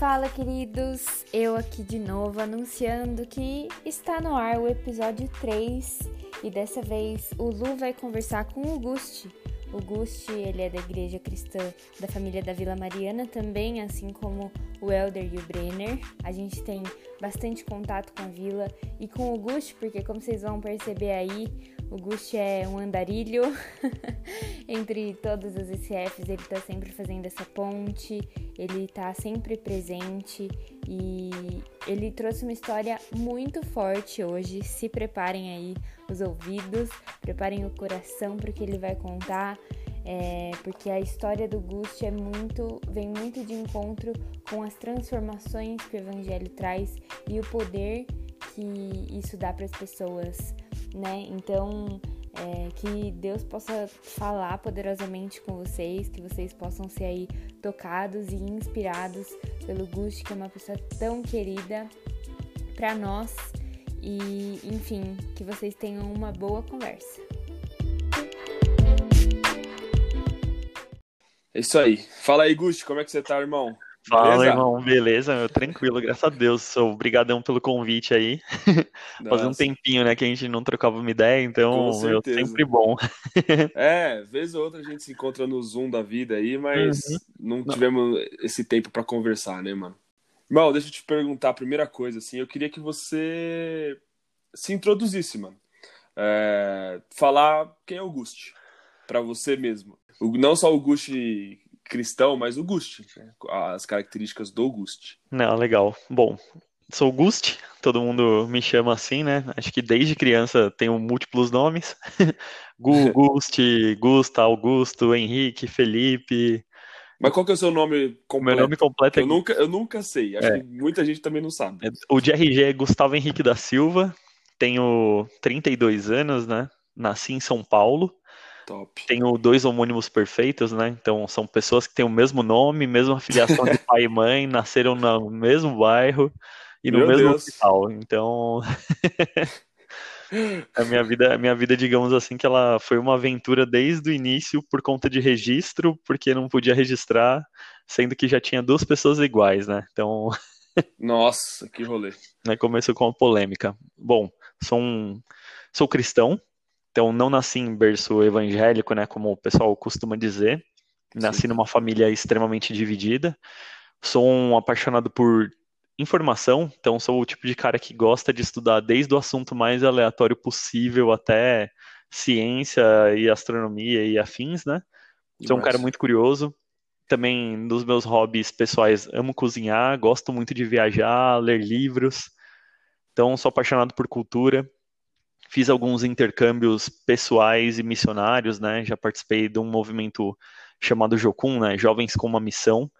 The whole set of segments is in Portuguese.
Fala, queridos! Eu aqui de novo anunciando que está no ar o episódio 3 e dessa vez o Lu vai conversar com o Gusti. O Gusti, ele é da igreja cristã da família da Vila Mariana também, assim como o Elder e o Brenner. A gente tem bastante contato com a vila e com o Gusti, porque como vocês vão perceber aí, o Gusti é um andarilho. Entre todas as ECFs, ele tá sempre fazendo essa ponte, ele tá sempre presente. E ele trouxe uma história muito forte hoje. Se preparem aí os ouvidos, preparem o coração para que ele vai contar. É, porque a história do Gusti é muito, vem muito de encontro com as transformações que o Evangelho traz e o poder que isso dá para as pessoas né? Então, é, que Deus possa falar poderosamente com vocês, que vocês possam ser aí tocados e inspirados pelo Gusti, que é uma pessoa tão querida para nós. E, enfim, que vocês tenham uma boa conversa. É isso aí. Fala aí, Gusti, como é que você tá, irmão? Fala, beleza? irmão, beleza? Meu, tranquilo, graças a Deus. Obrigadão pelo convite aí. Fazia um tempinho, né, que a gente não trocava uma ideia, então meu, sempre bom. é, vez ou outra a gente se encontra no Zoom da vida aí, mas uhum. não tivemos não. esse tempo para conversar, né, mano? Irmão, deixa eu te perguntar a primeira coisa, assim, eu queria que você se introduzisse, mano. É, falar quem é o Gusti, para você mesmo. Não só o Gusti cristão, mas o Gusti, né? as características do Gusti. Não, legal. Bom, sou Gusti, todo mundo me chama assim, né? Acho que desde criança tenho múltiplos nomes. Gu, Gusti, Gusta, Augusto, Henrique, Felipe. Mas qual que é o seu nome completo? Meu nome completo é... Eu nunca, eu nunca sei, acho é. que muita gente também não sabe. O de RG é Gustavo Henrique da Silva, tenho 32 anos, né? Nasci em São Paulo. Top. Tenho dois homônimos perfeitos, né? Então são pessoas que têm o mesmo nome, mesma filiação de pai e mãe, nasceram no mesmo bairro e no Meu mesmo Deus. hospital. Então a minha vida, a minha vida, digamos assim, que ela foi uma aventura desde o início por conta de registro, porque não podia registrar, sendo que já tinha duas pessoas iguais, né? Então Nossa, que rolê. Né, começou com uma polêmica. Bom, sou um, sou cristão, então, não nasci em berço evangélico, né, como o pessoal costuma dizer. Nasci Sim. numa família extremamente dividida. Sou um apaixonado por informação, então sou o tipo de cara que gosta de estudar desde o assunto mais aleatório possível até ciência e astronomia e afins, né? Sou um cara muito curioso. Também nos meus hobbies pessoais, amo cozinhar, gosto muito de viajar, ler livros. Então, sou apaixonado por cultura fiz alguns intercâmbios pessoais e missionários, né? Já participei de um movimento chamado Jocum, né? Jovens com uma Missão,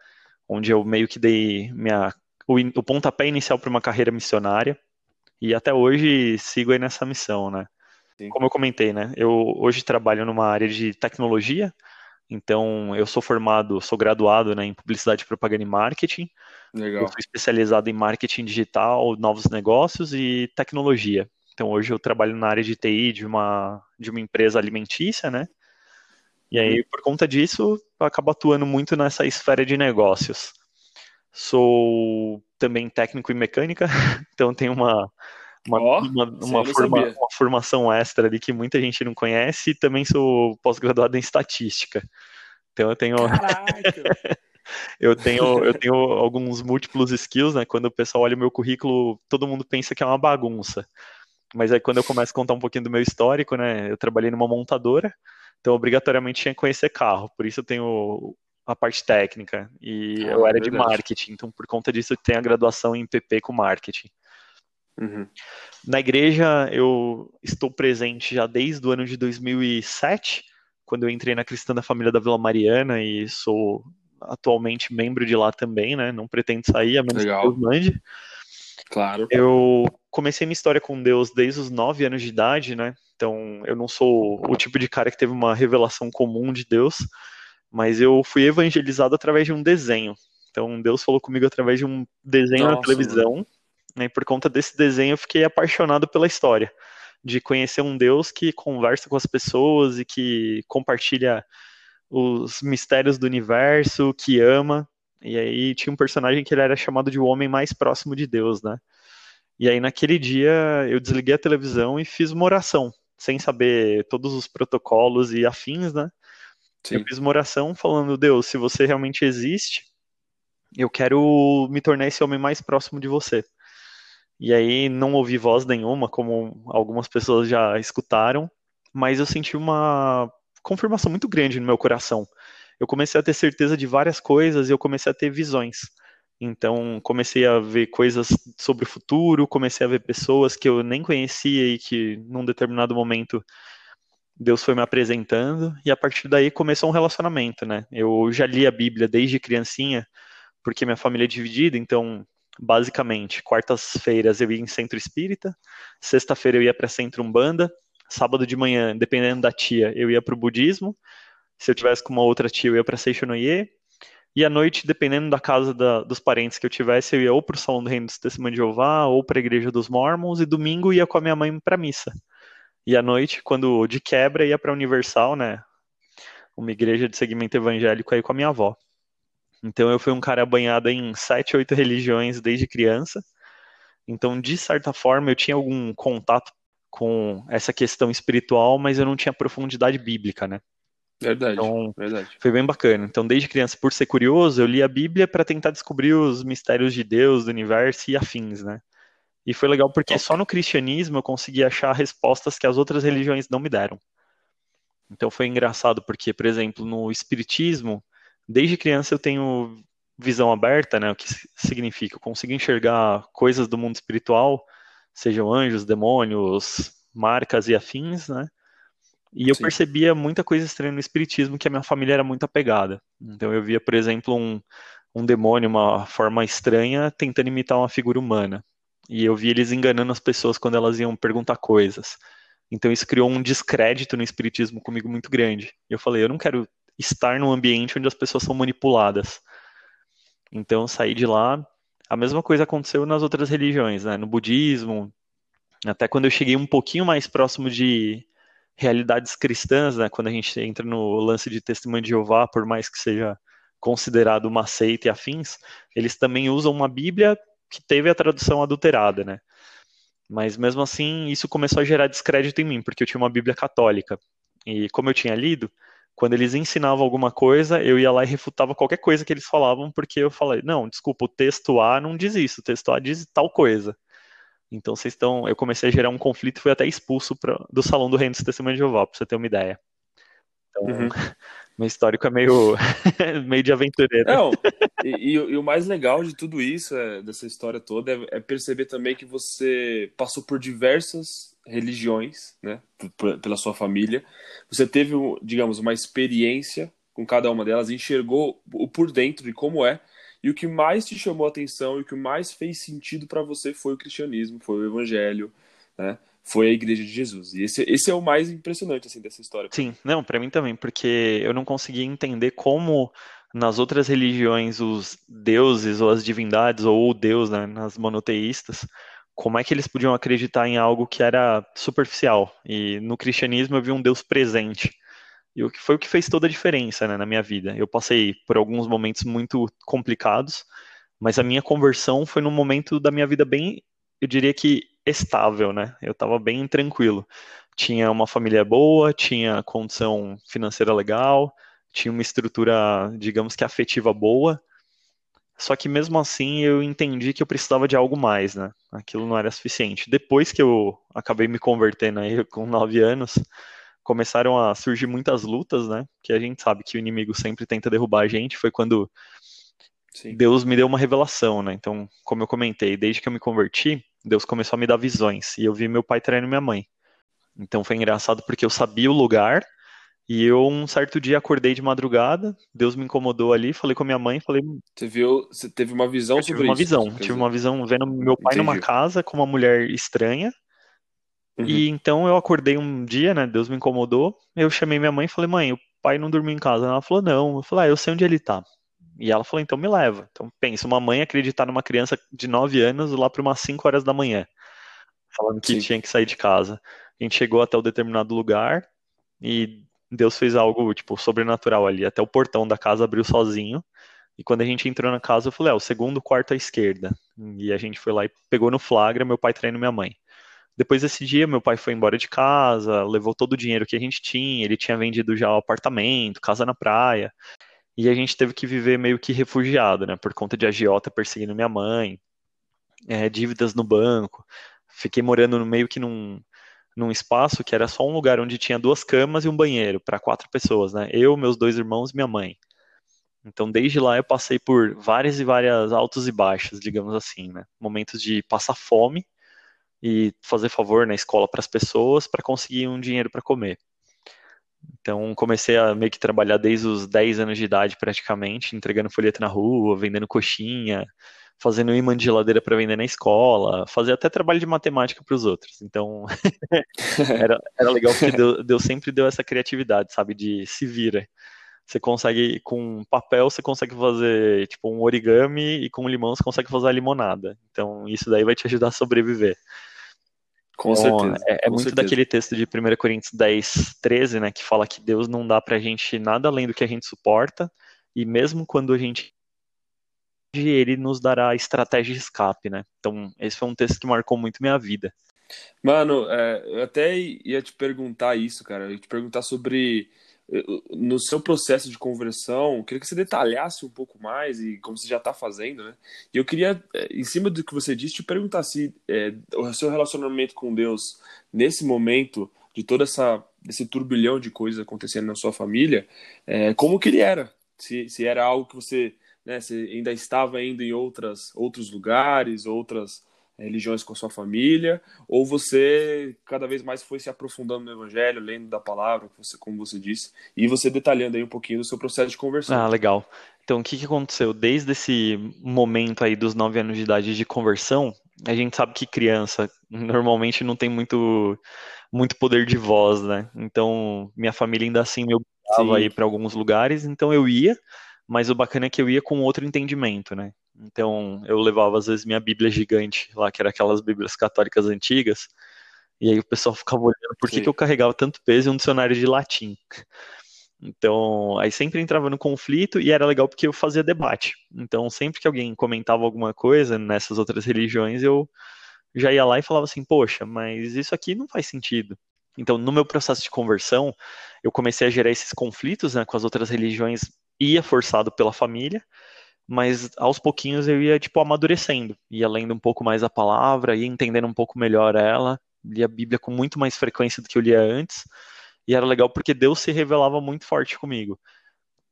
onde eu meio que dei minha, o, o pontapé inicial para uma carreira missionária. E até hoje sigo aí nessa missão, né? Sim. Como eu comentei, né? Eu hoje trabalho numa área de tecnologia, então eu sou formado, sou graduado né, em publicidade, propaganda e marketing. Legal. Eu sou especializado em marketing digital, novos negócios e tecnologia. Então hoje eu trabalho na área de TI de uma, de uma empresa alimentícia, né? E aí, uhum. por conta disso, eu acabo atuando muito nessa esfera de negócios. Sou também técnico em mecânica, então tenho uma, uma, oh, uma, uma, forma, uma, formação extra ali que muita gente não conhece e também sou pós-graduado em estatística. Então eu tenho. eu tenho, eu tenho alguns múltiplos skills, né? Quando o pessoal olha o meu currículo, todo mundo pensa que é uma bagunça. Mas aí quando eu começo a contar um pouquinho do meu histórico, né? Eu trabalhei numa montadora, então obrigatoriamente tinha que conhecer carro. Por isso eu tenho a parte técnica. E ah, eu era de marketing, então por conta disso eu tenho a graduação em PP com marketing. Uhum. Na igreja eu estou presente já desde o ano de 2007, quando eu entrei na Cristã da Família da Vila Mariana e sou atualmente membro de lá também, né? Não pretendo sair, a menos Legal. que Deus mande. Claro. Eu comecei minha história com Deus desde os nove anos de idade, né? Então, eu não sou o tipo de cara que teve uma revelação comum de Deus, mas eu fui evangelizado através de um desenho. Então, Deus falou comigo através de um desenho Nossa, na televisão, né? e por conta desse desenho eu fiquei apaixonado pela história, de conhecer um Deus que conversa com as pessoas e que compartilha os mistérios do universo, que ama. E aí tinha um personagem que ele era chamado de o homem mais próximo de Deus, né? E aí naquele dia eu desliguei a televisão e fiz uma oração, sem saber todos os protocolos e afins, né? Sim. Eu fiz uma oração falando, Deus, se você realmente existe, eu quero me tornar esse homem mais próximo de você. E aí não ouvi voz nenhuma, como algumas pessoas já escutaram, mas eu senti uma confirmação muito grande no meu coração. Eu comecei a ter certeza de várias coisas e eu comecei a ter visões. Então, comecei a ver coisas sobre o futuro, comecei a ver pessoas que eu nem conhecia e que, num determinado momento, Deus foi me apresentando. E a partir daí começou um relacionamento, né? Eu já li a Bíblia desde criancinha, porque minha família é dividida, então, basicamente, quartas-feiras eu ia em centro espírita, sexta-feira eu ia para centro umbanda, sábado de manhã, dependendo da tia, eu ia para o budismo. Se eu tivesse com uma outra tia, eu ia para Seixonoye. E à noite, dependendo da casa da, dos parentes que eu tivesse, eu ia ou para o Salão do Reino do Testemunho de Jeová, ou para a Igreja dos Mormons, e domingo ia com a minha mãe para missa. E à noite, quando de quebra, ia para Universal, né? Uma igreja de segmento evangélico aí com a minha avó. Então eu fui um cara banhado em sete, oito religiões desde criança. Então, de certa forma, eu tinha algum contato com essa questão espiritual, mas eu não tinha profundidade bíblica, né? Verdade, então, verdade. Foi bem bacana. Então, desde criança, por ser curioso, eu li a Bíblia para tentar descobrir os mistérios de Deus, do universo e afins, né? E foi legal porque só no cristianismo eu consegui achar respostas que as outras religiões não me deram. Então foi engraçado porque, por exemplo, no espiritismo, desde criança eu tenho visão aberta, né? O que significa? Eu consigo enxergar coisas do mundo espiritual, sejam anjos, demônios, marcas e afins, né? E eu Sim. percebia muita coisa estranha no espiritismo que a minha família era muito apegada. Então eu via, por exemplo, um, um demônio, uma forma estranha, tentando imitar uma figura humana. E eu via eles enganando as pessoas quando elas iam perguntar coisas. Então isso criou um descrédito no espiritismo comigo muito grande. E eu falei, eu não quero estar num ambiente onde as pessoas são manipuladas. Então saí de lá. A mesma coisa aconteceu nas outras religiões, né? No budismo, até quando eu cheguei um pouquinho mais próximo de realidades cristãs, né, quando a gente entra no lance de testemunho de Jeová, por mais que seja considerado uma seita e afins, eles também usam uma Bíblia que teve a tradução adulterada, né? Mas mesmo assim, isso começou a gerar descrédito em mim, porque eu tinha uma Bíblia católica. E como eu tinha lido, quando eles ensinavam alguma coisa, eu ia lá e refutava qualquer coisa que eles falavam, porque eu falei, não, desculpa, o texto A não diz isso, o texto A diz tal coisa. Então vocês estão. Eu comecei a gerar um conflito e fui até expulso pra, do salão do Reino do Testemunho de Jeová, pra você ter uma ideia. Então, uhum. meu histórico é meio, meio de aventureiro. Não, e, e, e, o mais legal de tudo isso, é, dessa história toda, é, é, perceber também que você passou por diversas religiões, né, pela sua família. Você teve, digamos, uma experiência com cada uma delas, enxergou o por dentro de como é, e o que mais te chamou a atenção e o que mais fez sentido para você foi o cristianismo, foi o evangelho, né? Foi a igreja de Jesus. E esse, esse é o mais impressionante assim dessa história. Sim, não, para mim também, porque eu não conseguia entender como nas outras religiões os deuses ou as divindades ou o Deus, né, nas monoteístas, como é que eles podiam acreditar em algo que era superficial? E no cristianismo eu vi um Deus presente. E o que foi o que fez toda a diferença né, na minha vida. Eu passei por alguns momentos muito complicados, mas a minha conversão foi num momento da minha vida bem, eu diria que estável, né? Eu estava bem tranquilo. Tinha uma família boa, tinha condição financeira legal, tinha uma estrutura, digamos que afetiva boa. Só que mesmo assim eu entendi que eu precisava de algo mais, né? Aquilo não era suficiente. Depois que eu acabei me convertendo aí com nove anos, começaram a surgir muitas lutas, né? Que a gente sabe que o inimigo sempre tenta derrubar a gente. Foi quando Sim. Deus me deu uma revelação, né? Então, como eu comentei, desde que eu me converti, Deus começou a me dar visões. E eu vi meu pai traindo minha mãe. Então foi engraçado porque eu sabia o lugar. E eu, um certo dia, acordei de madrugada, Deus me incomodou ali, falei com a minha mãe, falei... Você viu, você teve uma visão sobre tive uma isso? Visão, tive uma visão vendo meu pai Entendi. numa casa com uma mulher estranha, Uhum. E então eu acordei um dia, né? Deus me incomodou. Eu chamei minha mãe e falei, mãe, o pai não dormiu em casa. Ela falou, não. Eu falei, ah, eu sei onde ele tá. E ela falou, então me leva. Então pensa, uma mãe acreditar numa criança de 9 anos lá para umas 5 horas da manhã, falando que Sim. tinha que sair de casa. A gente chegou até o determinado lugar e Deus fez algo, tipo, sobrenatural ali. Até o portão da casa abriu sozinho. E quando a gente entrou na casa, eu falei, é, o segundo quarto à esquerda. E a gente foi lá e pegou no flagra, meu pai traindo minha mãe. Depois desse dia, meu pai foi embora de casa, levou todo o dinheiro que a gente tinha, ele tinha vendido já o apartamento, casa na praia. E a gente teve que viver meio que refugiado, né? Por conta de agiota perseguindo minha mãe, é, dívidas no banco. Fiquei morando no meio que num, num espaço que era só um lugar onde tinha duas camas e um banheiro para quatro pessoas, né? Eu, meus dois irmãos e minha mãe. Então, desde lá eu passei por várias e várias altos e baixos, digamos assim, né? Momentos de passar fome e fazer favor na escola para as pessoas para conseguir um dinheiro para comer. Então, comecei a meio que trabalhar desde os 10 anos de idade, praticamente, entregando folheto na rua, vendendo coxinha, fazendo imã de geladeira para vender na escola, fazer até trabalho de matemática para os outros. Então, era, era legal porque Deus, Deus sempre deu essa criatividade, sabe, de se vira. Você consegue, com papel, você consegue fazer, tipo, um origami e com limão você consegue fazer a limonada. Então, isso daí vai te ajudar a sobreviver. Com então, certeza. É, é com muito certeza. daquele texto de 1 Coríntios 10, 13, né, que fala que Deus não dá pra gente nada além do que a gente suporta, e mesmo quando a gente ele nos dará estratégia de escape, né? Então, esse foi um texto que marcou muito minha vida. Mano, é, eu até ia te perguntar isso, cara. Eu ia te perguntar sobre no seu processo de conversão, queria que você detalhasse um pouco mais e como você já está fazendo, né? E eu queria, é, em cima do que você disse, te perguntar se é, o seu relacionamento com Deus nesse momento de toda essa esse turbilhão de coisas acontecendo na sua família, é, como que ele era? Se, se era algo que você, né, você ainda estava indo em outras outros lugares, outras religiões com a sua família, ou você cada vez mais foi se aprofundando no evangelho, lendo da palavra, você, como você disse, e você detalhando aí um pouquinho do seu processo de conversão. Ah, legal. Então, o que, que aconteceu? Desde esse momento aí dos nove anos de idade de conversão, a gente sabe que criança normalmente não tem muito, muito poder de voz, né? Então, minha família ainda assim me obrigava a ir para alguns lugares, então eu ia, mas o bacana é que eu ia com outro entendimento, né? Então, eu levava às vezes minha Bíblia gigante lá, que era aquelas Bíblias católicas antigas, e aí o pessoal ficava olhando por que, que eu carregava tanto peso em um dicionário de latim. Então, aí sempre entrava no conflito e era legal porque eu fazia debate. Então, sempre que alguém comentava alguma coisa nessas outras religiões, eu já ia lá e falava assim: Poxa, mas isso aqui não faz sentido. Então, no meu processo de conversão, eu comecei a gerar esses conflitos né, com as outras religiões, ia forçado pela família, mas aos pouquinhos eu ia, tipo, amadurecendo, ia lendo um pouco mais a palavra, ia entendendo um pouco melhor ela, lia a Bíblia com muito mais frequência do que eu lia antes, e era legal porque Deus se revelava muito forte comigo,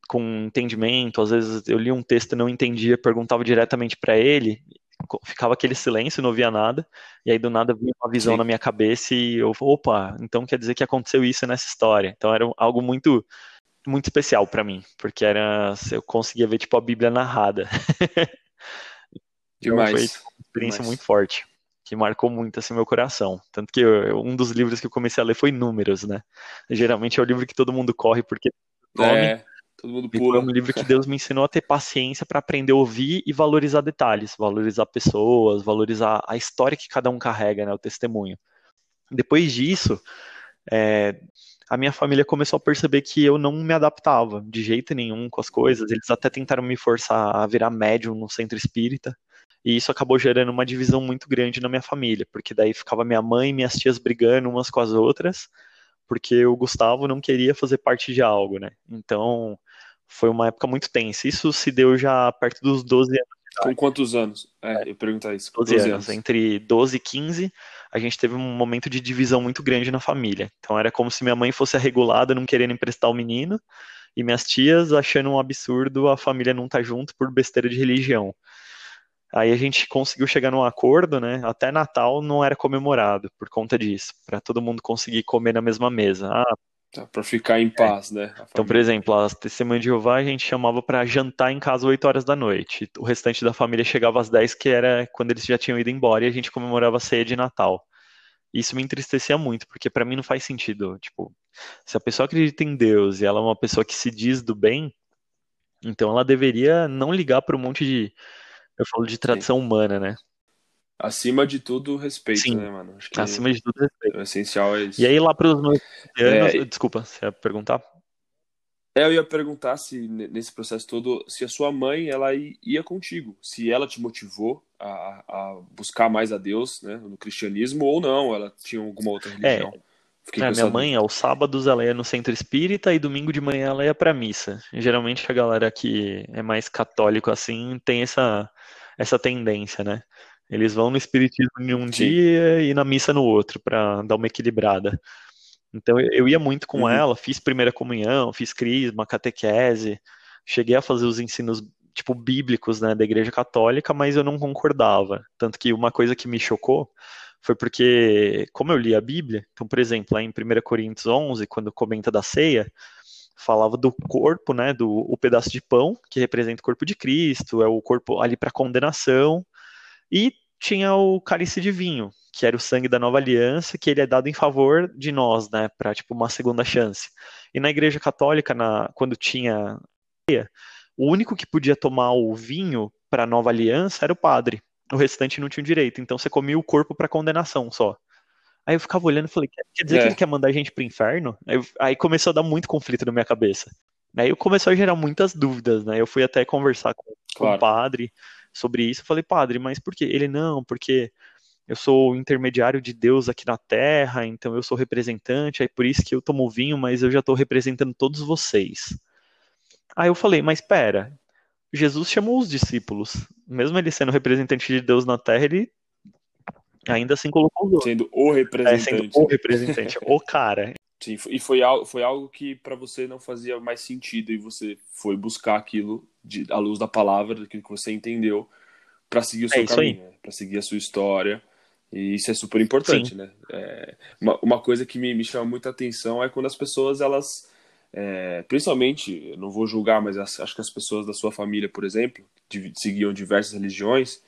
com entendimento, às vezes eu lia um texto e não entendia, perguntava diretamente para ele, ficava aquele silêncio, não via nada, e aí do nada vinha uma visão Sim. na minha cabeça e eu, opa, então quer dizer que aconteceu isso nessa história. Então era algo muito muito especial para mim, porque era eu conseguia ver tipo a Bíblia narrada. Demais. Então, foi uma experiência Demais. muito forte, que marcou muito assim meu coração. Tanto que eu, um dos livros que eu comecei a ler foi Números, né? Geralmente é o livro que todo mundo corre porque nome, é, todo mundo pula. E foi um livro que Deus me ensinou a ter paciência para aprender a ouvir e valorizar detalhes, valorizar pessoas, valorizar a história que cada um carrega, né, o testemunho. Depois disso, é, a minha família começou a perceber que eu não me adaptava de jeito nenhum com as coisas. Eles até tentaram me forçar a virar médium no centro espírita. E isso acabou gerando uma divisão muito grande na minha família, porque daí ficava minha mãe e minhas tias brigando umas com as outras, porque o Gustavo não queria fazer parte de algo, né? Então, foi uma época muito tensa. Isso se deu já perto dos 12 anos. Com quantos anos? É, eu perguntar isso. 12, 12 anos. anos. Entre 12 e 15, a gente teve um momento de divisão muito grande na família. Então era como se minha mãe fosse a regulada, não querendo emprestar o menino, e minhas tias achando um absurdo a família não estar tá junto por besteira de religião. Aí a gente conseguiu chegar num acordo, né? Até Natal não era comemorado por conta disso, para todo mundo conseguir comer na mesma mesa. Ah, Tá, para ficar em paz, né? Então, por exemplo, as testemunhas de Jeová a gente chamava para jantar em casa às 8 horas da noite. O restante da família chegava às 10, que era quando eles já tinham ido embora, e a gente comemorava a ceia de Natal. Isso me entristecia muito, porque para mim não faz sentido. Tipo, se a pessoa acredita em Deus e ela é uma pessoa que se diz do bem, então ela deveria não ligar para um monte de. Eu falo de tradição Sim. humana, né? Acima de tudo, respeito, Sim, né, mano? Acho que acima de tudo, respeito. O essencial é isso. E aí, lá para os meus. É... Desculpa, você ia perguntar? É, eu ia perguntar se nesse processo todo, se a sua mãe ela ia contigo, se ela te motivou a, a buscar mais a Deus, né, no cristianismo ou não, ela tinha alguma outra religião. É. Fiquei a minha mãe, aos sábados ela ia no centro espírita e domingo de manhã ela ia pra missa. Geralmente a galera que é mais católico assim tem essa, essa tendência, né? Eles vão no espiritismo em um Sim. dia e na missa no outro, para dar uma equilibrada. Então eu ia muito com uhum. ela, fiz primeira comunhão, fiz crisma, catequese, cheguei a fazer os ensinos tipo bíblicos, né, da Igreja Católica, mas eu não concordava. Tanto que uma coisa que me chocou foi porque, como eu li a Bíblia, então, por exemplo, lá em 1 Coríntios 11, quando comenta da ceia, falava do corpo, né, do o pedaço de pão, que representa o corpo de Cristo, é o corpo ali para condenação, e tinha o cálice de vinho, que era o sangue da nova aliança, que ele é dado em favor de nós, né, para tipo uma segunda chance. E na Igreja Católica, na, quando tinha o único que podia tomar o vinho para a nova aliança era o padre. O restante não tinha direito. Então você comia o corpo para condenação só. Aí eu ficava olhando e falei, quer dizer é. que ele quer mandar a gente pro inferno? Aí, aí, começou a dar muito conflito na minha cabeça. Aí eu começou a gerar muitas dúvidas, né? Eu fui até conversar com, claro. com o padre sobre isso. Eu falei, padre, mas por quê? Ele, não, porque eu sou o intermediário de Deus aqui na Terra, então eu sou representante, aí por isso que eu tomo vinho, mas eu já estou representando todos vocês. Aí eu falei, mas pera, Jesus chamou os discípulos. Mesmo ele sendo representante de Deus na Terra, ele ainda assim colocou os outros. Sendo o representante. É, sendo o representante, o cara. Sim, e foi algo, foi algo que para você não fazia mais sentido e você foi buscar aquilo de, à luz da palavra, daquilo que você entendeu, para seguir o seu é caminho, né? para seguir a sua história. E isso é super importante, Sim. né? É, uma, uma coisa que me, me chama muita atenção é quando as pessoas elas é, principalmente, não vou julgar, mas acho que as pessoas da sua família, por exemplo, que seguiam diversas religiões,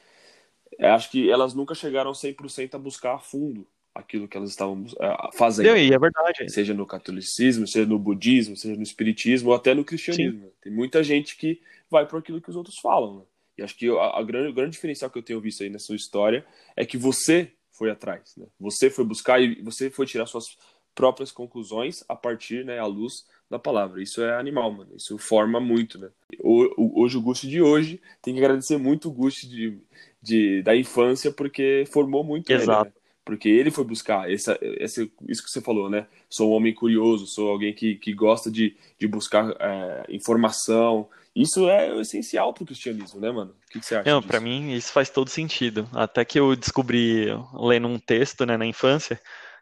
é, acho que elas nunca chegaram 100% a buscar a fundo aquilo que elas estavam é, fazendo. E é verdade. Seja no catolicismo, seja no budismo, seja no espiritismo, ou até no cristianismo. Sim. Tem muita gente que vai por aquilo que os outros falam. Né? E acho que a, a grande, o grande diferencial que eu tenho visto aí na sua história é que você foi atrás. Né? Você foi buscar e você foi tirar suas próprias conclusões a partir, né, à luz da palavra. Isso é animal, mano. Isso forma muito, né? Hoje, o Gusto de hoje, tem que agradecer muito o Gusto de, de, da infância, porque formou muito Exato. ele, né? Porque ele foi buscar essa, essa, isso que você falou, né? Sou um homem curioso, sou alguém que, que gosta de, de buscar é, informação. Isso é o essencial pro cristianismo, né, mano? O que, que você acha? Não, para mim isso faz todo sentido. Até que eu descobri lendo um texto, né, na infância,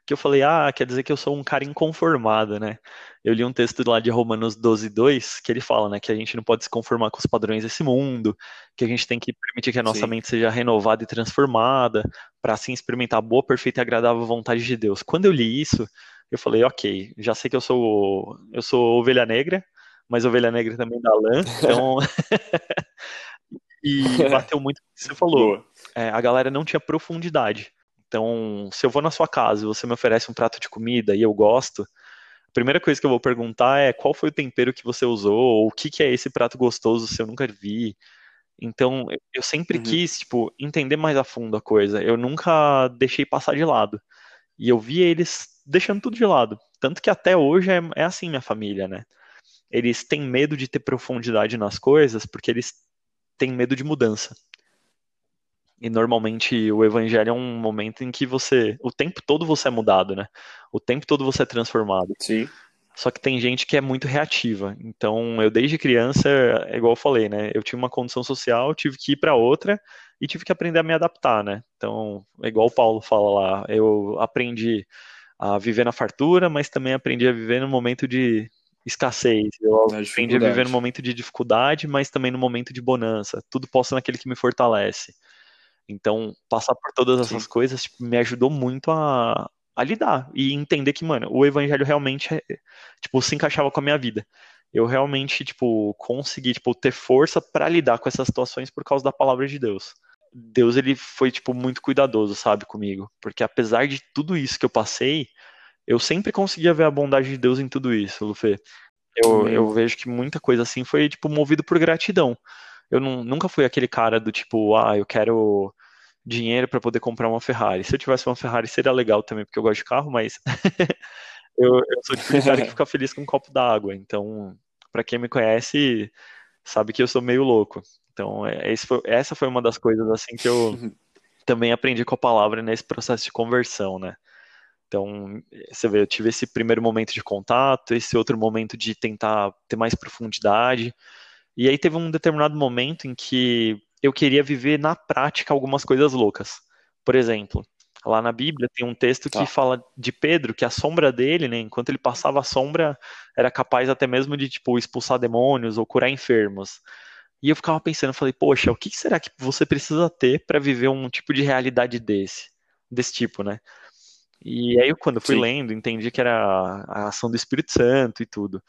que eu falei, ah, quer dizer que eu sou um cara inconformado, né? Eu li um texto lá de Romanos 12, 2, que ele fala, né, que a gente não pode se conformar com os padrões desse mundo, que a gente tem que permitir que a nossa Sim. mente seja renovada e transformada, para assim experimentar a boa, perfeita e agradável vontade de Deus. Quando eu li isso, eu falei, ok, já sei que eu sou eu sou ovelha negra, mas ovelha negra também da lã, então e bateu muito o que você falou. É, a galera não tinha profundidade. Então, se eu vou na sua casa e você me oferece um prato de comida e eu gosto, a primeira coisa que eu vou perguntar é qual foi o tempero que você usou, ou o que, que é esse prato gostoso se eu nunca vi. Então, eu sempre uhum. quis, tipo, entender mais a fundo a coisa. Eu nunca deixei passar de lado. E eu via eles deixando tudo de lado. Tanto que até hoje é, é assim minha família, né? Eles têm medo de ter profundidade nas coisas porque eles têm medo de mudança. E normalmente o evangelho é um momento em que você, o tempo todo você é mudado, né? O tempo todo você é transformado. Sim. Só que tem gente que é muito reativa. Então, eu desde criança, é igual eu falei, né? Eu tinha uma condição social, tive que ir para outra e tive que aprender a me adaptar, né? Então, é igual o Paulo fala lá, eu aprendi a viver na fartura, mas também aprendi a viver no momento de escassez. Eu aprendi a viver no momento de dificuldade, mas também no momento de bonança. Tudo posso naquele que me fortalece. Então, passar por todas essas Sim. coisas tipo, me ajudou muito a, a lidar e entender que, mano, o evangelho realmente, é, tipo, se encaixava com a minha vida. Eu realmente, tipo, consegui, tipo, ter força para lidar com essas situações por causa da palavra de Deus. Deus, ele foi, tipo, muito cuidadoso, sabe, comigo. Porque apesar de tudo isso que eu passei, eu sempre conseguia ver a bondade de Deus em tudo isso, Lufê. Eu, eu vejo que muita coisa assim foi, tipo, movido por gratidão. Eu não, nunca fui aquele cara do tipo, ah, eu quero dinheiro para poder comprar uma Ferrari. Se eu tivesse uma Ferrari seria legal também, porque eu gosto de carro, mas eu, eu, sou de cara que fica feliz com um copo d'água. Então, para quem me conhece, sabe que eu sou meio louco. Então, é, foi, essa foi uma das coisas assim que eu também aprendi com a palavra nesse processo de conversão, né? Então, você vê, eu tive esse primeiro momento de contato, esse outro momento de tentar ter mais profundidade. E aí teve um determinado momento em que eu queria viver na prática algumas coisas loucas. Por exemplo, lá na Bíblia tem um texto que ah. fala de Pedro, que a sombra dele, né, enquanto ele passava a sombra, era capaz até mesmo de tipo expulsar demônios ou curar enfermos. E eu ficava pensando, falei, poxa, o que será que você precisa ter para viver um tipo de realidade desse, desse tipo, né? E aí, quando eu fui Sim. lendo, entendi que era a ação do Espírito Santo e tudo.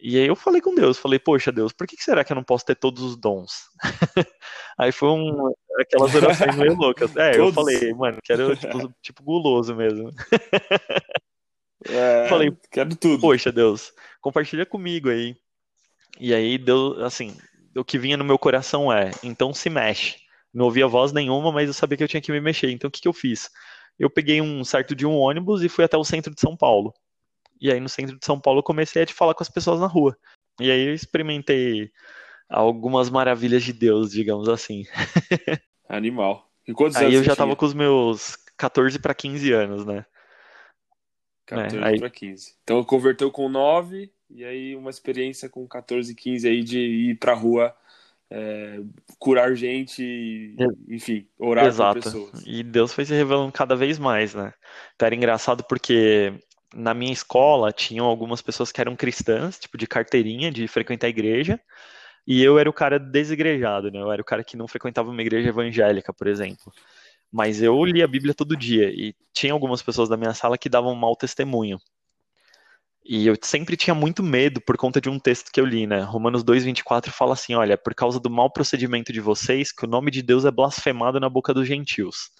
E aí eu falei com Deus, falei, poxa Deus, por que será que eu não posso ter todos os dons? aí foi um, aquelas orações meio loucas. É, eu falei, mano, quero tipo, tipo guloso mesmo. É, falei, quero tudo. Poxa Deus, compartilha comigo aí. E aí deu, assim, o que vinha no meu coração é, então se mexe. Não ouvia voz nenhuma, mas eu sabia que eu tinha que me mexer. Então o que, que eu fiz? eu peguei um certo de um ônibus e fui até o centro de São Paulo. E aí no centro de São Paulo eu comecei a te falar com as pessoas na rua. E aí eu experimentei algumas maravilhas de Deus, digamos assim. Animal. E quantos aí eu já tava com os meus 14 para 15 anos, né? 14 é, aí... para 15. Então converteu com 9 e aí uma experiência com 14, 15 aí de ir pra rua é, curar gente, enfim, orar Exato. pessoas. E Deus foi se revelando cada vez mais, né? Então era engraçado porque na minha escola tinham algumas pessoas que eram cristãs, tipo de carteirinha, de frequentar a igreja, e eu era o cara desigrejado, né? Eu era o cara que não frequentava uma igreja evangélica, por exemplo. Mas eu lia a Bíblia todo dia e tinha algumas pessoas da minha sala que davam mau testemunho. E eu sempre tinha muito medo por conta de um texto que eu li, né? Romanos 2:24 fala assim, olha, por causa do mau procedimento de vocês, que o nome de Deus é blasfemado na boca dos gentios.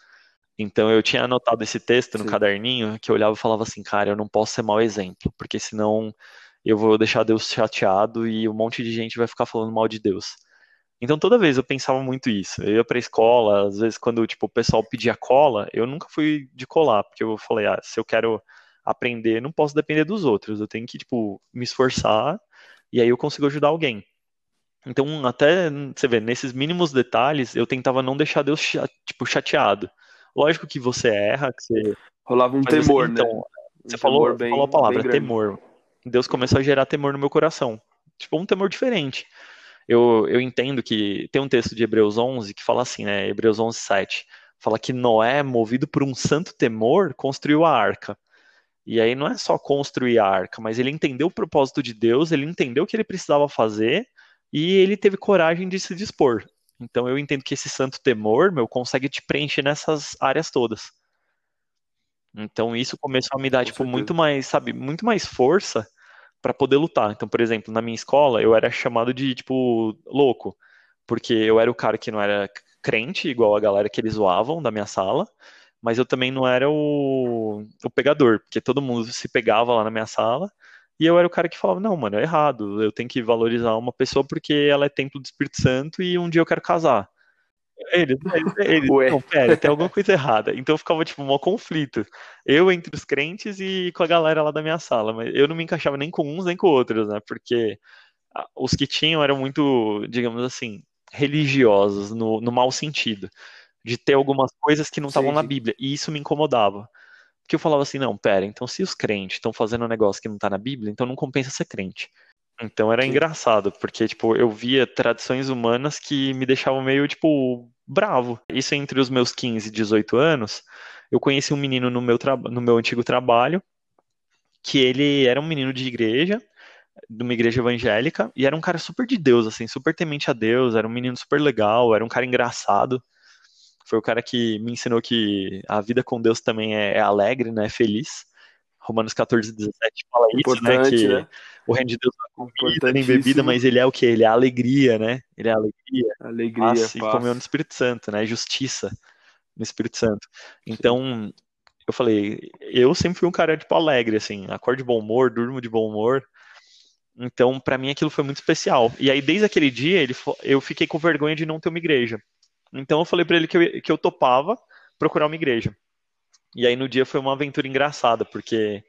Então eu tinha anotado esse texto no Sim. caderninho, que eu olhava e falava assim, cara, eu não posso ser mau exemplo, porque senão eu vou deixar Deus chateado e um monte de gente vai ficar falando mal de Deus. Então toda vez eu pensava muito isso. Eu ia pra escola, às vezes quando tipo, o pessoal pedia cola, eu nunca fui de colar, porque eu falei, ah, se eu quero aprender, não posso depender dos outros. Eu tenho que, tipo, me esforçar e aí eu consigo ajudar alguém. Então, até, você vê, nesses mínimos detalhes, eu tentava não deixar Deus, tipo, chateado. Lógico que você erra, que você... Rolava um temor, você, então, né? Você um falou, bem, falou a palavra, temor. Deus começou a gerar temor no meu coração. Tipo, um temor diferente. Eu, eu entendo que tem um texto de Hebreus 11 que fala assim, né? Hebreus 11, 7. Fala que Noé, movido por um santo temor, construiu a arca. E aí não é só construir a arca, mas ele entendeu o propósito de Deus, ele entendeu o que ele precisava fazer e ele teve coragem de se dispor. Então eu entendo que esse santo temor, meu, consegue te preencher nessas áreas todas. Então isso começou a me dar, tipo, muito mais, sabe, muito mais força para poder lutar. Então, por exemplo, na minha escola, eu era chamado de, tipo, louco, porque eu era o cara que não era crente, igual a galera que eles zoavam da minha sala, mas eu também não era o, o pegador, porque todo mundo se pegava lá na minha sala, e eu era o cara que falava, não, mano, é errado, eu tenho que valorizar uma pessoa porque ela é templo do Espírito Santo e um dia eu quero casar. Eles, eles, Ué. não, pera, tem alguma coisa errada. Então ficava, tipo, um conflito. Eu entre os crentes e com a galera lá da minha sala, mas eu não me encaixava nem com uns nem com outros, né, porque os que tinham eram muito, digamos assim, religiosos, no, no mau sentido de ter algumas coisas que não estavam na Bíblia. E isso me incomodava. Porque eu falava assim, não, pera, então se os crentes estão fazendo um negócio que não está na Bíblia, então não compensa ser crente. Então era Sim. engraçado, porque, tipo, eu via tradições humanas que me deixavam meio, tipo, bravo. Isso entre os meus 15 e 18 anos, eu conheci um menino no meu, no meu antigo trabalho, que ele era um menino de igreja, de uma igreja evangélica, e era um cara super de Deus, assim, super temente a Deus, era um menino super legal, era um cara engraçado foi o cara que me ensinou que a vida com Deus também é, é alegre, né? É feliz. Romanos 14, 17 fala isso, né? Que né? o reino de Deus não é comida nem bebida, mas ele é o que? Ele é a alegria, né? Ele é a alegria. Alegria, paz. E comeu no Espírito Santo, né? Justiça no Espírito Santo. Então, eu falei, eu sempre fui um cara, tipo, alegre, assim. Acordo de bom humor, durmo de bom humor. Então, para mim, aquilo foi muito especial. E aí, desde aquele dia, ele, eu fiquei com vergonha de não ter uma igreja. Então eu falei para ele que eu, que eu topava procurar uma igreja. E aí no dia foi uma aventura engraçada, porque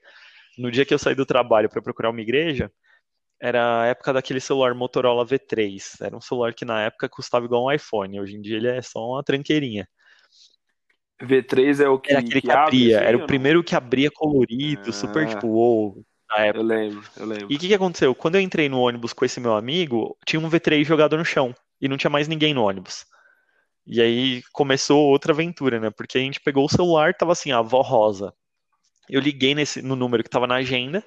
no dia que eu saí do trabalho para procurar uma igreja, era a época daquele celular Motorola V3. Era um celular que na época custava igual um iPhone. Hoje em dia ele é só uma tranqueirinha. V3 é o que, era aquele que, que abria, abre, era assim, o primeiro que abria colorido, Ah. super tipo, wow, na época. Eu lembro, eu lembro. E o que, que aconteceu? Quando eu entrei no ônibus com esse meu amigo, tinha um V3 jogado no chão e não tinha mais ninguém no ônibus. E aí começou outra aventura, né? Porque a gente pegou o celular, tava assim, a avó Rosa. Eu liguei nesse, no número que tava na agenda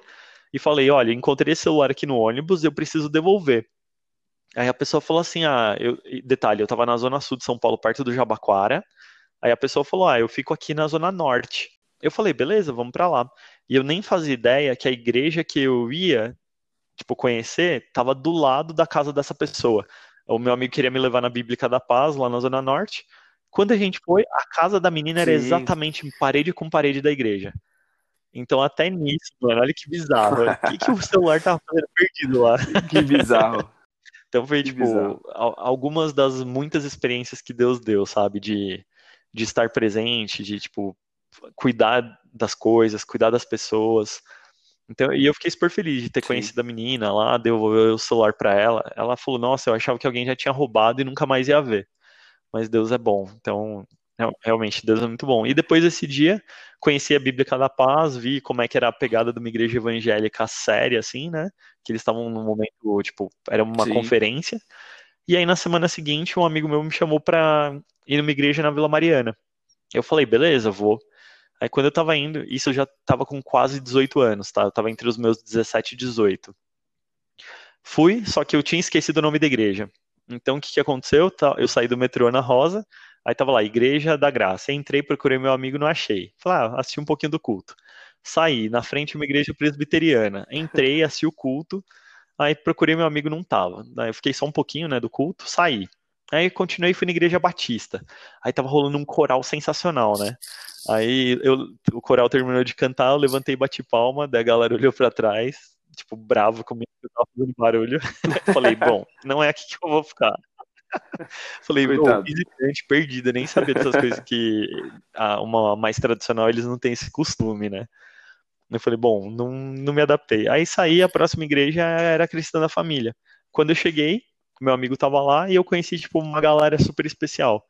e falei: olha, encontrei esse celular aqui no ônibus, eu preciso devolver. Aí a pessoa falou assim: ah, eu, detalhe, eu tava na zona sul de São Paulo, perto do Jabaquara. Aí a pessoa falou: ah, eu fico aqui na zona norte. Eu falei: beleza, vamos pra lá. E eu nem fazia ideia que a igreja que eu ia, tipo, conhecer, tava do lado da casa dessa pessoa. O meu amigo queria me levar na Bíblica da Paz, lá na Zona Norte. Quando a gente foi, a casa da menina era Sim. exatamente parede com parede da igreja. Então, até nisso, mano, olha que bizarro. O que, que o celular tava fazendo perdido lá? Que bizarro. Então foi, Que tipo, bizarro. algumas das muitas experiências que Deus deu, sabe? De, de estar presente, de, tipo, cuidar das coisas, cuidar das pessoas. Então, e eu fiquei super feliz de ter Sim. conhecido a menina lá, devolver o celular pra ela. Ela falou, nossa, eu achava que alguém já tinha roubado e nunca mais ia ver. Mas Deus é bom. Então, real- realmente, Deus é muito bom. E depois desse dia, conheci a Bíblica da Paz, vi como é que era a pegada de uma igreja evangélica séria, assim, né? Que eles estavam num momento, tipo, era uma Sim. conferência. E aí, na semana seguinte, um amigo meu me chamou pra ir numa igreja na Vila Mariana. Eu falei, beleza, vou. Aí quando eu tava indo, isso eu já tava com quase 18 anos, tá? Eu tava entre os meus 17 e 18. Fui, só que eu tinha esquecido o nome da igreja. Então o que que aconteceu? Tá, Eu saí do metrô na Rosa, aí tava lá, Igreja da Graça. Entrei, procurei meu amigo, não achei. Falei, ah, assisti um pouquinho do culto. Saí, na frente uma igreja presbiteriana. Entrei, assisti o culto, aí procurei meu amigo, não tava. Aí eu fiquei só um pouquinho, né, do culto, saí. Aí continuei e fui na igreja batista. Aí tava rolando um coral sensacional, né? Aí eu, o coral terminou de cantar, eu levantei e bati palma, daí a galera olhou pra trás, tipo, bravo comigo, eu tava fazendo barulho. Falei, bom, não é aqui que eu vou ficar. Falei, Coitado. visitante perdida, nem sabia dessas coisas que a, uma mais tradicional eles não têm esse costume, né? Eu falei, bom, não, não me adaptei. Aí saí, a próxima igreja era a Cristã da Família. Quando eu cheguei, meu amigo tava lá e eu conheci, tipo, uma galera super especial.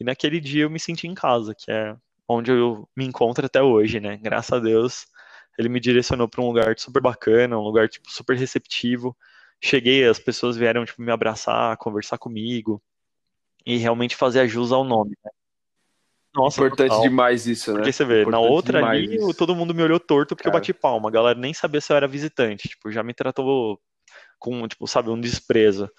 E naquele dia eu me senti em casa, que é onde eu me encontro até hoje, né? Graças a Deus, ele me direcionou para um lugar super bacana, um lugar, tipo, super receptivo. Cheguei, as pessoas vieram, tipo, me abraçar, conversar comigo e realmente fazer jus ao nome, né? Nossa, Importante total. demais isso, né? Porque você vê, na Importante outra demais ali, isso. todo mundo me olhou torto porque eu Cara. bati palma. A galera nem sabia se eu era visitante. Tipo, já me tratou com, tipo, sabe, um desprezo.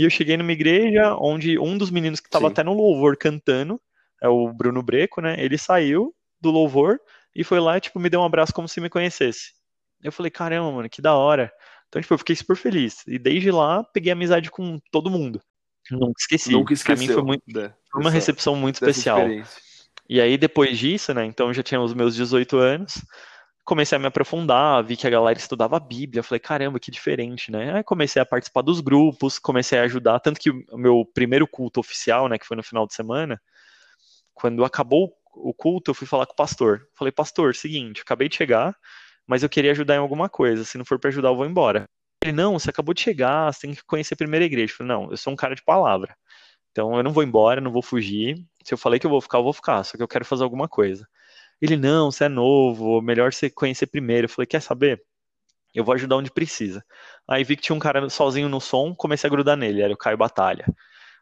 E eu cheguei numa igreja onde um dos meninos que estava até no louvor cantando, é o Bruno Breco, né? Ele saiu do louvor e foi lá e, tipo, me deu um abraço como se me conhecesse. Eu falei, caramba, mano, que da hora. Então, tipo, eu fiquei super feliz. E desde lá, peguei amizade com todo mundo. Nunca esqueci. Nunca Pra mim foi, muito, da- foi uma recepção muito especial. E aí, depois disso, né? Então, eu já tinha os meus 18 anos. Comecei a me aprofundar, vi que a galera estudava a Bíblia. Falei, caramba, que diferente, né? Aí comecei a participar dos grupos, comecei a ajudar. Tanto que o meu primeiro culto oficial, né, que foi no final de semana, quando acabou o culto, eu fui falar com o pastor. Falei, pastor, seguinte, acabei de chegar, mas eu queria ajudar em alguma coisa. Se não for pra ajudar, eu vou embora. Ele, não, você acabou de chegar, você tem que conhecer a primeira igreja. Eu falei, não, eu sou um cara de palavra. Então eu não vou embora, não vou fugir. Se eu falei que eu vou ficar, eu vou ficar. Só que eu quero fazer alguma coisa. Ele, não, você é novo, melhor você conhecer primeiro. Eu falei, quer saber? Eu vou ajudar onde precisa. Aí vi que tinha um cara sozinho no som, comecei a grudar nele, era o Caio Batalha.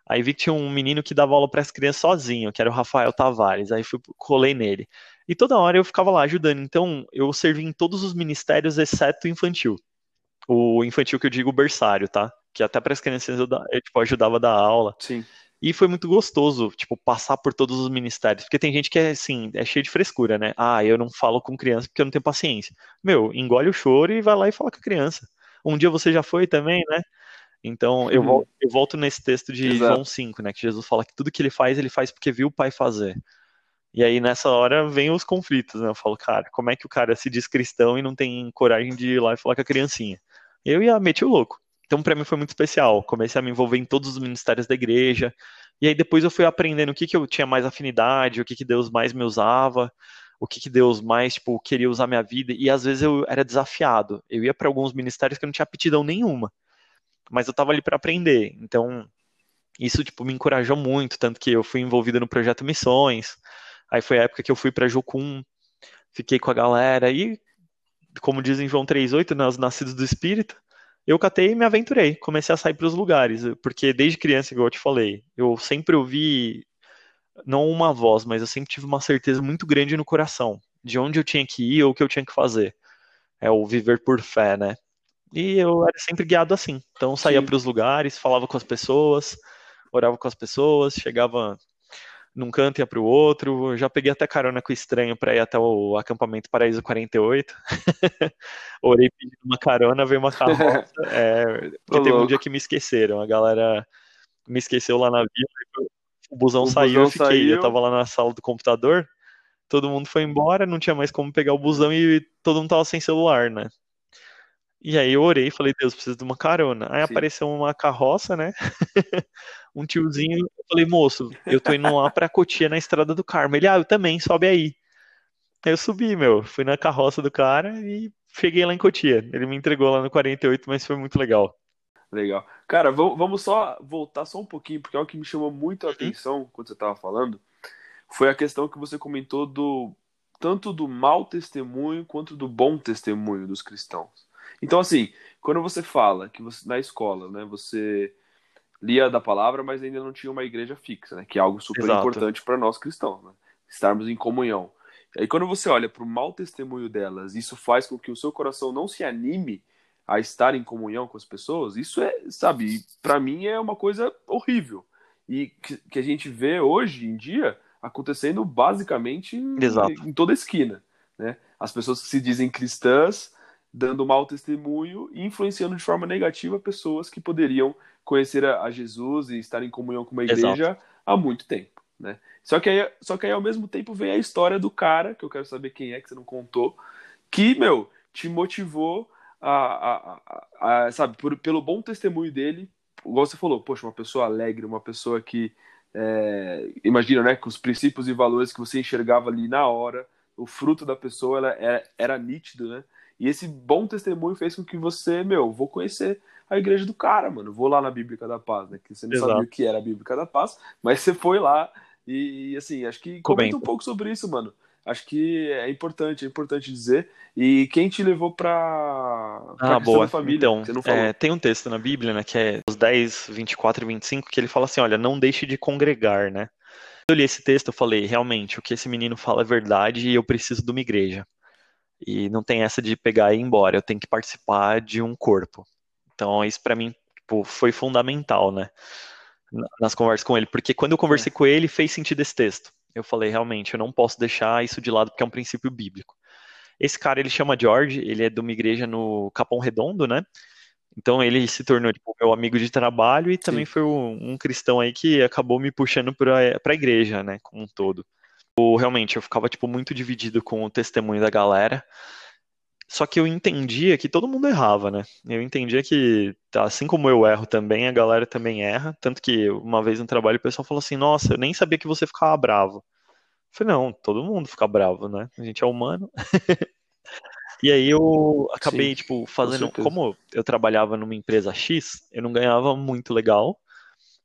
Aí vi que tinha um menino que dava aula para as crianças sozinho, que era o Rafael Tavares. Aí fui, colei nele. E toda hora eu ficava lá ajudando. Então eu servi em todos os ministérios, exceto o infantil. O infantil que eu digo berçário, tá? Que até para as crianças eu, eu, tipo, ajudava a dar aula. Sim. E foi muito gostoso, tipo, passar por todos os ministérios. Porque tem gente que é assim, é cheio de frescura, né? Ah, eu não falo com criança porque eu não tenho paciência. Meu, engole o choro e vai lá e fala com a criança. Um dia você já foi também, né? Então, eu, volto, eu volto nesse texto de Exato. João 5, né? Que Jesus fala que tudo que ele faz, ele faz porque viu o pai fazer. E aí, nessa hora, vem os conflitos, né? Eu falo, cara, como é que o cara se diz cristão e não tem coragem de ir lá e falar com a criancinha? Eu ia meter o louco. Então, pra mim foi muito especial. Comecei a me envolver em todos os ministérios da igreja. E aí, depois eu fui aprendendo o que, que eu tinha mais afinidade, o que, que Deus mais me usava. o que, que Deus mais, tipo, queria usar minha vida, e às vezes eu era desafiado. Eu ia para alguns ministérios que eu não tinha aptidão nenhuma, mas eu tava ali para aprender. Então, isso, tipo, me encorajou muito, tanto que eu fui envolvido no projeto Missões, aí foi a época que eu fui para Jucum, fiquei com a galera, e, como dizem João 3,8, né, os nascidos do Espírito, eu catei e me aventurei, comecei a sair para os lugares, porque desde criança, igual eu te falei, eu sempre ouvi não uma voz, mas eu sempre tive uma certeza muito grande no coração de onde eu tinha que ir ou o que eu tinha que fazer. É o viver por fé, né? E eu era sempre guiado assim. Então eu saía para os lugares, falava com as pessoas, orava com as pessoas, chegava num canto e ia para o outro. Já peguei até carona com o estranho para ir até o acampamento Paraíso 48. Orei pedindo uma carona, veio uma carroça. É, porque teve um dia que me esqueceram. A galera me esqueceu lá na vila o busão o saiu, busão eu fiquei. Saiu. Eu tava lá na sala do computador, todo mundo foi embora, não tinha mais como pegar o busão e todo mundo tava sem celular, né? E aí eu orei e falei, Deus, preciso de uma carona. Aí Sim. apareceu uma carroça, né? um tiozinho, eu falei, moço, eu tô indo lá pra Cotia na estrada do Carmo. Ele, ah, eu também, sobe aí. Aí eu subi, meu, fui na carroça do cara e cheguei lá em Cotia. Ele me entregou lá no 48, mas foi muito legal. Legal. Cara, vamos só voltar só um pouquinho, porque é o que me chamou muito a atenção quando você estava falando foi a questão que você comentou do tanto do mau testemunho quanto do bom testemunho dos cristãos. Então, assim, quando você fala que você na escola, né, você lia da palavra, mas ainda não tinha uma igreja fixa, né, que é algo super Exato. importante para nós cristãos, né, estarmos em comunhão. E aí, quando você olha para o mau testemunho delas, isso faz com que o seu coração não se anime a estar em comunhão com as pessoas, isso é, sabe, para mim é uma coisa horrível. E que, que, a gente vê hoje em dia acontecendo basicamente em, em toda esquina. Né? As pessoas que se dizem cristãs dando mau testemunho e influenciando de forma negativa pessoas que poderiam conhecer a, Jesus e estar em comunhão com uma igreja Exato. há muito tempo. Né? Só, que aí, só que aí, ao mesmo tempo, vem a história do cara, que eu quero saber quem é, que você não contou, que, meu, te motivou a, a, a, sabe, por, pelo bom testemunho dele, igual você falou, poxa, uma pessoa alegre, uma pessoa que, é, imagina, né, com os princípios e valores que você enxergava ali na hora, o fruto da pessoa ela era, era nítido, né? E esse bom testemunho fez com que você, meu, vou conhecer a igreja do cara, mano. Vou lá na Bíblica da Paz, né? Que você não Exato. sabia o que era a Bíblica da Paz, mas você foi lá e, assim, acho que comenta um pouco sobre isso, mano acho que é importante, é importante dizer. E quem te levou para ah, boa. família? Então, é, tem um texto na Bíblia, né, que é os 10, 24 e 25, que ele fala assim, olha, não deixe de congregar, né? Eu li esse texto, eu falei, realmente, o que esse menino fala é verdade e eu preciso de uma igreja. E não tem essa de pegar e ir embora, eu tenho que participar de um corpo. Então, isso para mim tipo, foi fundamental, né? Nas conversas com ele, porque quando eu conversei é. com ele, fez sentido esse texto eu falei, realmente, eu não posso deixar isso de lado porque é um princípio bíblico. Esse cara, ele chama George, ele é de uma igreja no Capão Redondo, né? Então ele se tornou tipo, meu amigo de trabalho e também Sim. foi um, um, cristão aí que acabou me puxando para a igreja, né, como um todo. Realmente, eu ficava tipo muito dividido com o testemunho da galera. Só que eu entendia que todo mundo errava, né? Eu entendia que, assim como eu erro também, a galera também erra. Tanto que uma vez no trabalho o pessoal falou assim: Nossa, eu nem sabia que você ficava bravo. Eu falei: Não, todo mundo fica bravo, né? A gente é humano. e aí eu acabei, Sim, tipo, fazendo. Com como eu trabalhava numa empresa X, eu não ganhava muito legal.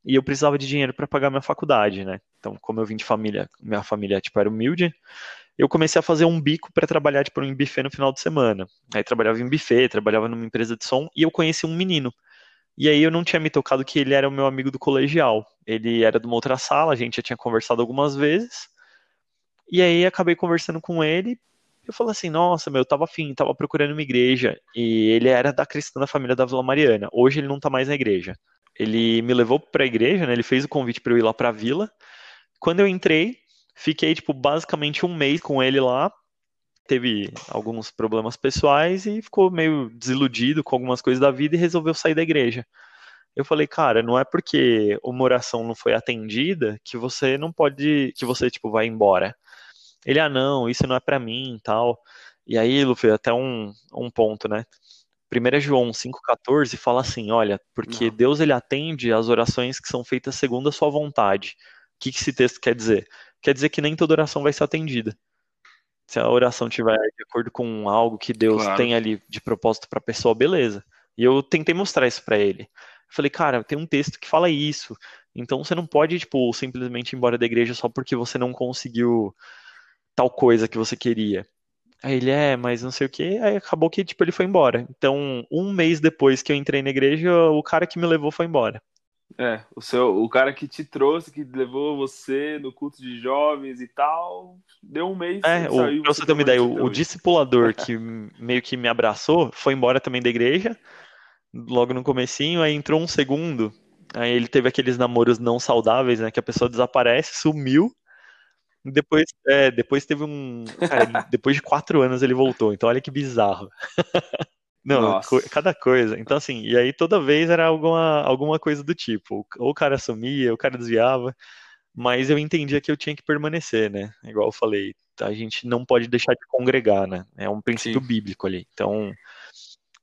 E eu precisava de dinheiro para pagar minha faculdade, né? Então, como eu vim de família, minha família, tipo, era humilde eu comecei a fazer um bico para trabalhar tipo, em buffet no final de semana. Aí trabalhava em buffet, trabalhava numa empresa de som e eu conheci um menino. E aí eu não tinha me tocado que ele era o meu amigo do colegial. Ele era de uma outra sala, a gente já tinha conversado algumas vezes. E aí acabei conversando com ele. Eu falei assim, nossa, meu, eu tava afim, tava procurando uma igreja. E ele era da cristã da família da Vila Mariana. Hoje ele não tá mais na igreja. Ele me levou pra igreja, né? Ele fez o convite para eu ir lá pra vila. Quando eu entrei, Fiquei, tipo, basicamente um mês com ele lá. Teve alguns problemas pessoais e ficou meio desiludido com algumas coisas da vida e resolveu sair da igreja. Eu falei, cara, não é porque uma oração não foi atendida que você não pode, que você, tipo, vai embora. Ele, ah, não, isso não é para mim tal. E aí, Luffy, até um, um ponto, né? 1 João 5,14 fala assim: olha, porque. Deus ele atende as orações que são feitas segundo a sua vontade. O que, que esse texto quer dizer? quer dizer que nem toda oração vai ser atendida. Se a oração tiver de acordo com algo que Deus claro. tem ali de propósito para a pessoa, beleza. E eu tentei mostrar isso para ele. Eu falei, cara, tem um texto que fala isso. Então você não pode, tipo, simplesmente ir embora da igreja só porque você não conseguiu tal coisa que você queria. Aí ele é, mas não sei o que, aí acabou que, tipo, ele foi embora. Então, um mês depois que eu entrei na igreja, o cara que me levou foi embora. É, o seu, o cara que te trouxe, que levou você no culto de jovens e tal, deu um mês. É, o, saiu, pra você ter uma ideia, o, o discipulador que meio que me abraçou foi embora também da igreja, logo no comecinho, aí entrou um segundo, aí ele teve aqueles namoros não saudáveis, né, que a pessoa desaparece, sumiu, depois, é, depois teve um. Cara, depois de quatro anos ele voltou, então olha que bizarro. Não, co cada coisa. Então, assim, e aí toda vez era alguma, alguma coisa do tipo. Ou o cara sumia, ou o cara desviava. Mas eu entendia que eu tinha que permanecer, né? Igual eu falei, a gente não pode deixar de congregar, né? É um princípio Sim. bíblico ali. Então,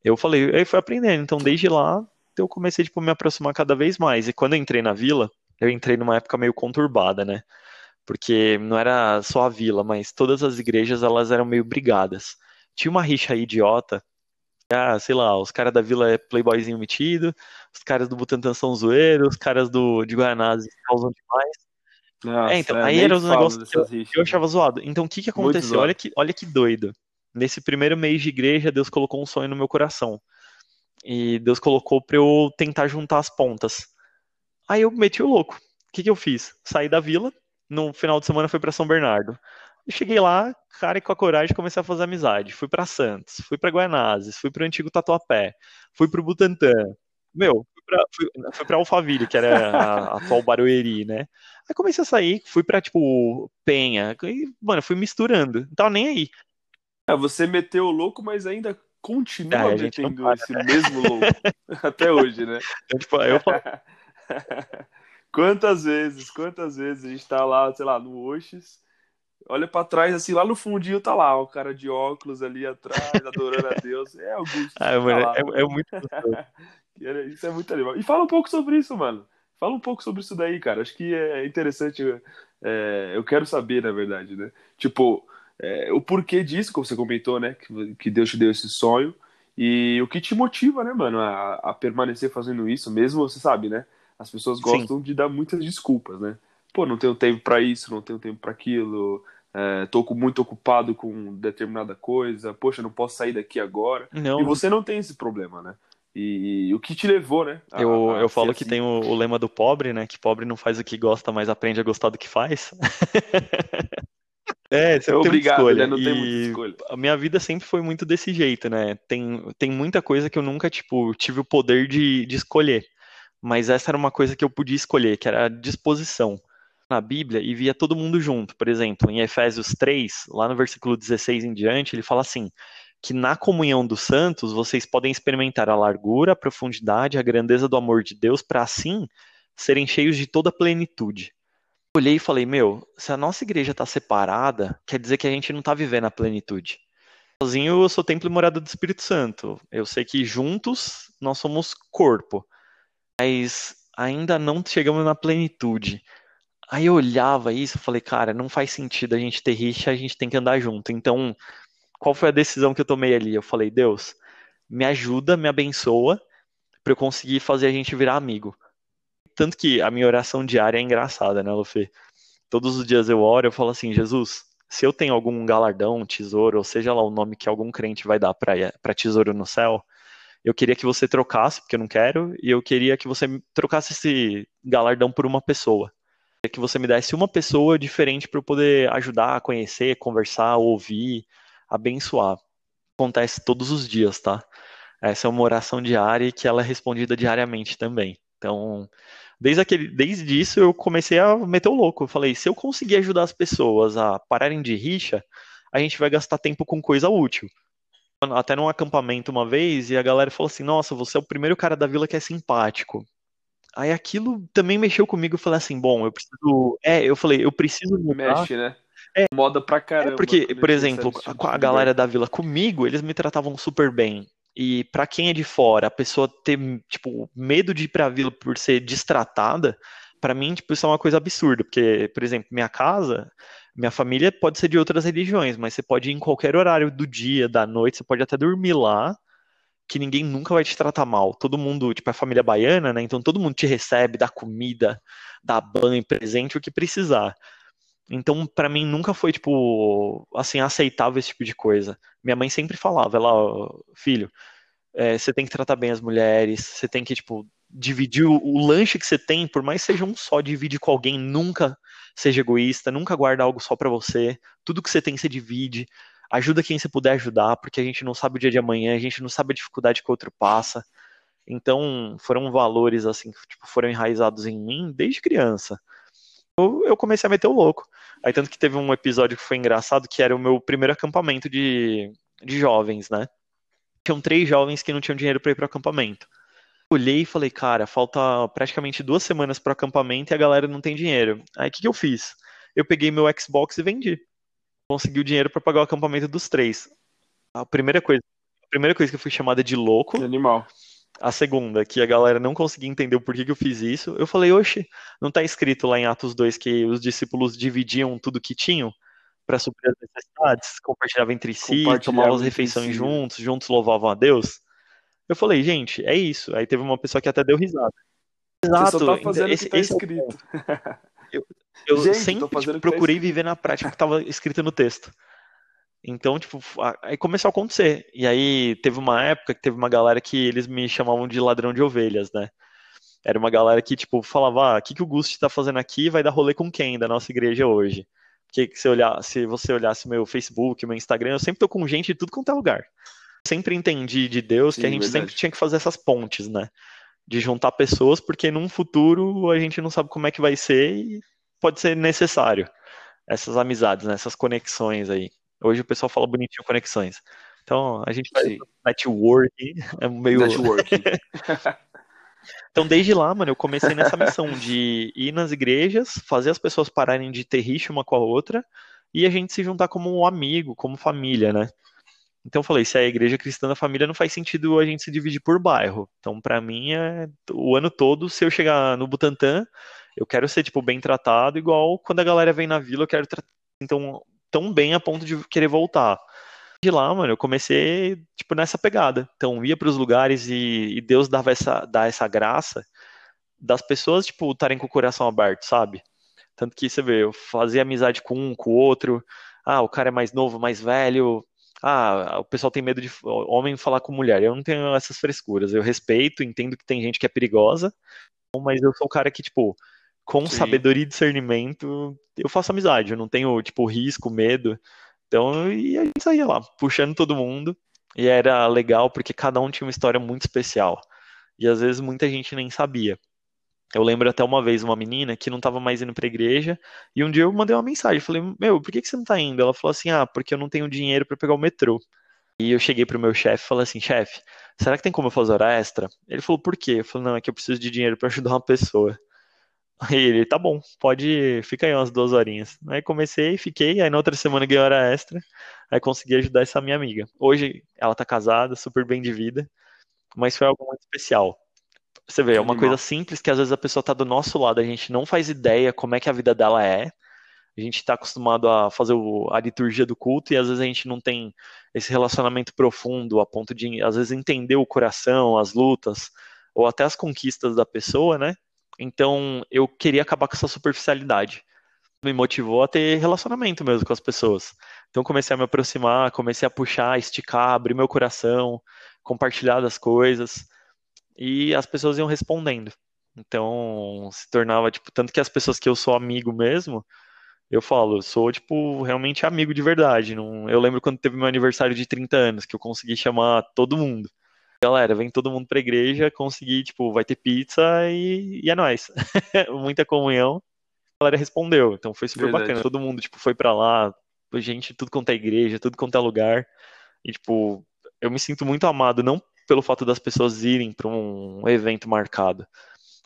eu falei, aí fui aprendendo. Então, desde lá, eu comecei, tipo, me aproximar cada vez mais. E quando eu entrei na vila, eu entrei numa época meio conturbada, né? Porque não era só a vila, mas todas as igrejas, elas eram meio brigadas. Tinha uma rixa idiota ah, sei lá, os caras da Vila é playboyzinho metido, os caras do Butantan são zoeiros, os caras do, de Guanás causam demais. Nossa, é, então, é, aí era os negócios que eu, eu, achava zoado. Então, o que que aconteceu? Olha que, olha que doido. Nesse primeiro mês de igreja, Deus colocou um sonho no meu coração. E Deus colocou pra eu tentar juntar as pontas. Aí eu meti o louco. O que que eu fiz? Saí da vila, no final de semana fui para São Bernardo. E cheguei lá, cara, e com a coragem comecei a fazer amizade. Fui para Santos, fui para Guanazes, fui para o antigo Tatuapé, fui para o Butantã. Meu, fui pra, fui, fui pra Alphaville, que era a, a atual Barueri, né? Aí comecei a sair, fui pra, tipo, Penha. E, mano, fui misturando. Não tava nem aí. É, você meteu o louco, mas ainda continua é, metendo para, esse né? mesmo louco. Até hoje, né? Então, tipo, eu falo... quantas vezes, quantas vezes a gente tá lá, sei lá, no Oxis olha para trás, assim, lá no fundinho tá lá, o cara de óculos ali atrás, adorando a Deus. É Augusto. Ah, tá mano, é, é, muito Isso é muito animal. E fala um pouco sobre isso, mano. Fala um pouco sobre isso daí, cara. Acho que é interessante. É, eu quero saber, na verdade, né? Tipo, é, o porquê disso, como você comentou, né? Que, que Deus te deu esse sonho. E o que te motiva, né, mano, a, a permanecer fazendo isso, mesmo, você sabe, né? As pessoas gostam Sim. de dar muitas desculpas, né? Pô, não tenho tempo para isso, não tenho tempo para aquilo, estou é, muito ocupado com determinada coisa, poxa, não posso sair daqui agora. Não. E você não tem esse problema, né? E, e o que te levou, né? A, eu, eu falo assim. que tem o, o, lema do pobre, né? Que pobre não faz o que gosta, mas aprende a gostar do que faz. é, você é obrigado, escolha. Né? Não tem muita escolha. A minha vida sempre foi muito desse jeito, né? Tem, tem muita coisa que eu nunca, tipo, tive o poder de, de escolher. Mas essa era uma coisa que eu podia escolher, que era a disposição na Bíblia e via todo mundo junto. Por exemplo, em Efésios 3, lá no versículo 16 em diante, ele fala assim: que na comunhão dos santos vocês podem experimentar a largura, a profundidade, a grandeza do amor de Deus, para assim serem cheios de toda a plenitude. Olhei e falei: meu, se a nossa igreja está separada, quer dizer que a gente não está vivendo a plenitude. Sozinho eu sou templo e morada do Espírito Santo. Eu sei que juntos nós somos corpo, mas ainda não chegamos na plenitude. Aí eu olhava isso e falei, cara, não faz sentido a gente ter rixa, a gente tem que andar junto. Então, qual foi a decisão que eu tomei ali? Eu falei, Deus, me ajuda, me abençoa, para eu conseguir fazer a gente virar amigo. Tanto que a minha oração diária é engraçada, né, Lufê? Todos os dias eu oro, eu falo assim, Jesus, se eu tenho algum galardão, tesouro, ou seja lá o nome que algum crente vai dar para tesouro no céu, eu queria que você trocasse, porque eu não quero, e eu queria que você trocasse esse galardão por uma pessoa que você me desse uma pessoa diferente para eu poder ajudar conhecer, conversar, ouvir, abençoar. Acontece todos os dias, tá? Essa é uma oração diária e que ela é respondida diariamente também. Então, desde, aquele, desde isso eu comecei a meter o louco. Eu falei, se eu conseguir ajudar as pessoas a pararem de rixa, a gente vai gastar tempo com coisa útil. Até num acampamento uma vez, e a galera falou assim: Nossa, você é o primeiro cara da vila que é simpático. Aí aquilo também mexeu comigo. Eu falei assim, bom, eu preciso. É, eu falei, eu preciso mudar. Mexe, né? É, Moda pra caramba. É porque, por exemplo, a, a galera da vila comigo, eles me tratavam super bem. E para quem é de fora, a pessoa ter, tipo, medo de ir pra vila por ser destratada, para mim, tipo, isso é uma coisa absurda. Porque, por exemplo, minha casa Minha família pode ser de outras religiões, mas você pode ir em qualquer horário do dia, da noite, você pode até dormir lá, que ninguém nunca vai te tratar mal. Todo mundo, tipo, é família baiana, né? Então todo mundo te recebe, dá comida, dá banho, presente, o que precisar. Então, para mim, nunca foi, tipo, assim, aceitável esse tipo de coisa. Minha mãe sempre falava, ela, filho, é, você tem que tratar bem as mulheres, você tem que, tipo, dividir o, o, lanche que você tem, por mais seja um só, divide com alguém, nunca seja egoísta, nunca guarda algo só para você, tudo que você tem você divide, ajuda quem você puder ajudar, porque a gente não sabe o dia de amanhã, a gente não sabe a dificuldade que o outro passa. Então, foram valores assim que tipo, foram enraizados em mim desde criança. Eu, eu comecei a meter o louco. Aí tanto que teve um episódio que foi engraçado, que era o meu primeiro acampamento de, de jovens, né? Tinham três jovens que não tinham dinheiro para ir para acampamento olhei e falei, cara, falta praticamente duas semanas para acampamento e a galera não tem dinheiro. Aí o que, que eu fiz? Eu peguei meu Xbox e vendi. Consegui o dinheiro para pagar o acampamento dos três. A primeira coisa, a primeira coisa que eu fui chamada de louco. Que animal. A segunda, que a galera não conseguia entender o porquê que eu fiz isso. Eu falei, oxe, não tá escrito lá em Atos 2 que os discípulos dividiam tudo que tinham para suprir as necessidades, compartilhavam entre si, tomavam as refeições si. juntos, juntos louvavam a Deus? Eu falei, gente, é isso. Aí teve uma pessoa que até deu risada. Exato. Você só tá fazendo esse, que tá esse escrito. É eu, eu gente, sempre tipo, procurei tá viver na prática o que estava escrito no texto. Então, tipo, aí começou a acontecer. E aí teve uma época que teve uma galera que eles me chamavam de ladrão de ovelhas, né? Era uma galera que, tipo, falava, ah, o que, que o Gusti tá fazendo aqui vai dar rolê com quem da nossa igreja hoje? Porque se, olhar, se você olhasse meu Facebook, meu Instagram, eu sempre tô com gente de tudo quanto é lugar sempre entendi de Deus Sim, que a gente verdade. sempre tinha que fazer essas pontes, né? De juntar pessoas, porque num futuro a gente não sabe como é que vai ser e pode ser necessário essas amizades, né? essas conexões aí. Hoje o pessoal fala bonitinho conexões. Então a gente faz network, é meio. Network. então desde lá, mano, eu comecei nessa missão de ir nas igrejas, fazer as pessoas pararem de ter rixa uma com a outra e a gente se juntar como um amigo, como família, né? Então eu falei, se é a igreja cristã da família, não faz sentido a gente se dividir por bairro. Então, para mim, é o ano todo, se eu chegar no Butantã, eu quero ser, tipo, bem tratado, igual quando a galera vem na vila, eu quero tratar então, tão bem a ponto de querer voltar. De lá, mano, eu comecei, tipo, nessa pegada. Então, ia para os lugares e, e, Deus dava essa, dá essa graça das pessoas, tipo, estarem com o coração aberto, sabe? Tanto que, você vê, eu fazia amizade com um, com o outro. Ah, o cara é mais novo, mais velho, ah, o pessoal tem medo de homem falar com mulher. Eu não tenho essas frescuras. Eu respeito, entendo que tem gente que é perigosa, mas eu sou o cara que, tipo, com Sim. sabedoria e discernimento, eu faço amizade. Eu não tenho, tipo, risco, medo. Então, e a gente saía lá, puxando todo mundo. E era legal porque cada um tinha uma história muito especial. E às vezes muita gente nem sabia. Eu lembro até uma vez uma menina que não estava mais indo para a igreja, e um dia eu mandei uma mensagem, falei: "Meu, por que que você não está indo?" Ela falou assim: "Ah, porque eu não tenho dinheiro para pegar o metrô". E eu cheguei pro meu chefe e falei assim: "Chefe, será que tem como eu fazer hora extra?" Ele falou: "Por quê?" Eu falei: "Não, é que eu preciso de dinheiro para ajudar uma pessoa". Aí ele: "Tá bom, pode, fica aí umas duas horinhas". Aí comecei, fiquei, aí na outra semana ganhei hora extra, aí consegui ajudar essa minha amiga. Hoje ela tá casada, super bem de vida, mas foi algo muito especial você vê, é uma coisa simples que às vezes a pessoa está do nosso lado, a gente não faz ideia como é que a vida dela é. A gente está acostumado a fazer a liturgia do culto e às vezes a gente não tem esse relacionamento profundo a ponto de, às vezes, entender o coração, as lutas, ou até as conquistas da pessoa, né? Então, eu queria acabar com essa superficialidade. Me motivou a ter relacionamento mesmo com as pessoas. Então, comecei a me aproximar, comecei a puxar, esticar, abrir meu coração, compartilhar das coisas e as pessoas iam respondendo. Então, se tornava, tipo, tanto que as pessoas que eu sou amigo mesmo, eu falo, eu sou, tipo, realmente amigo de verdade. Não... Eu lembro quando teve meu aniversário de 30 anos, que eu consegui chamar todo mundo. Galera, vem todo mundo pra igreja, consegui, tipo, vai ter pizza e, e é nóis. Muita comunhão. A galera respondeu, então foi super verdade. bacana. Todo mundo, tipo, foi pra lá, gente, tudo quanto é igreja, tudo quanto é lugar. E, tipo, eu me sinto muito amado, não pelo fato das pessoas irem para um evento marcado,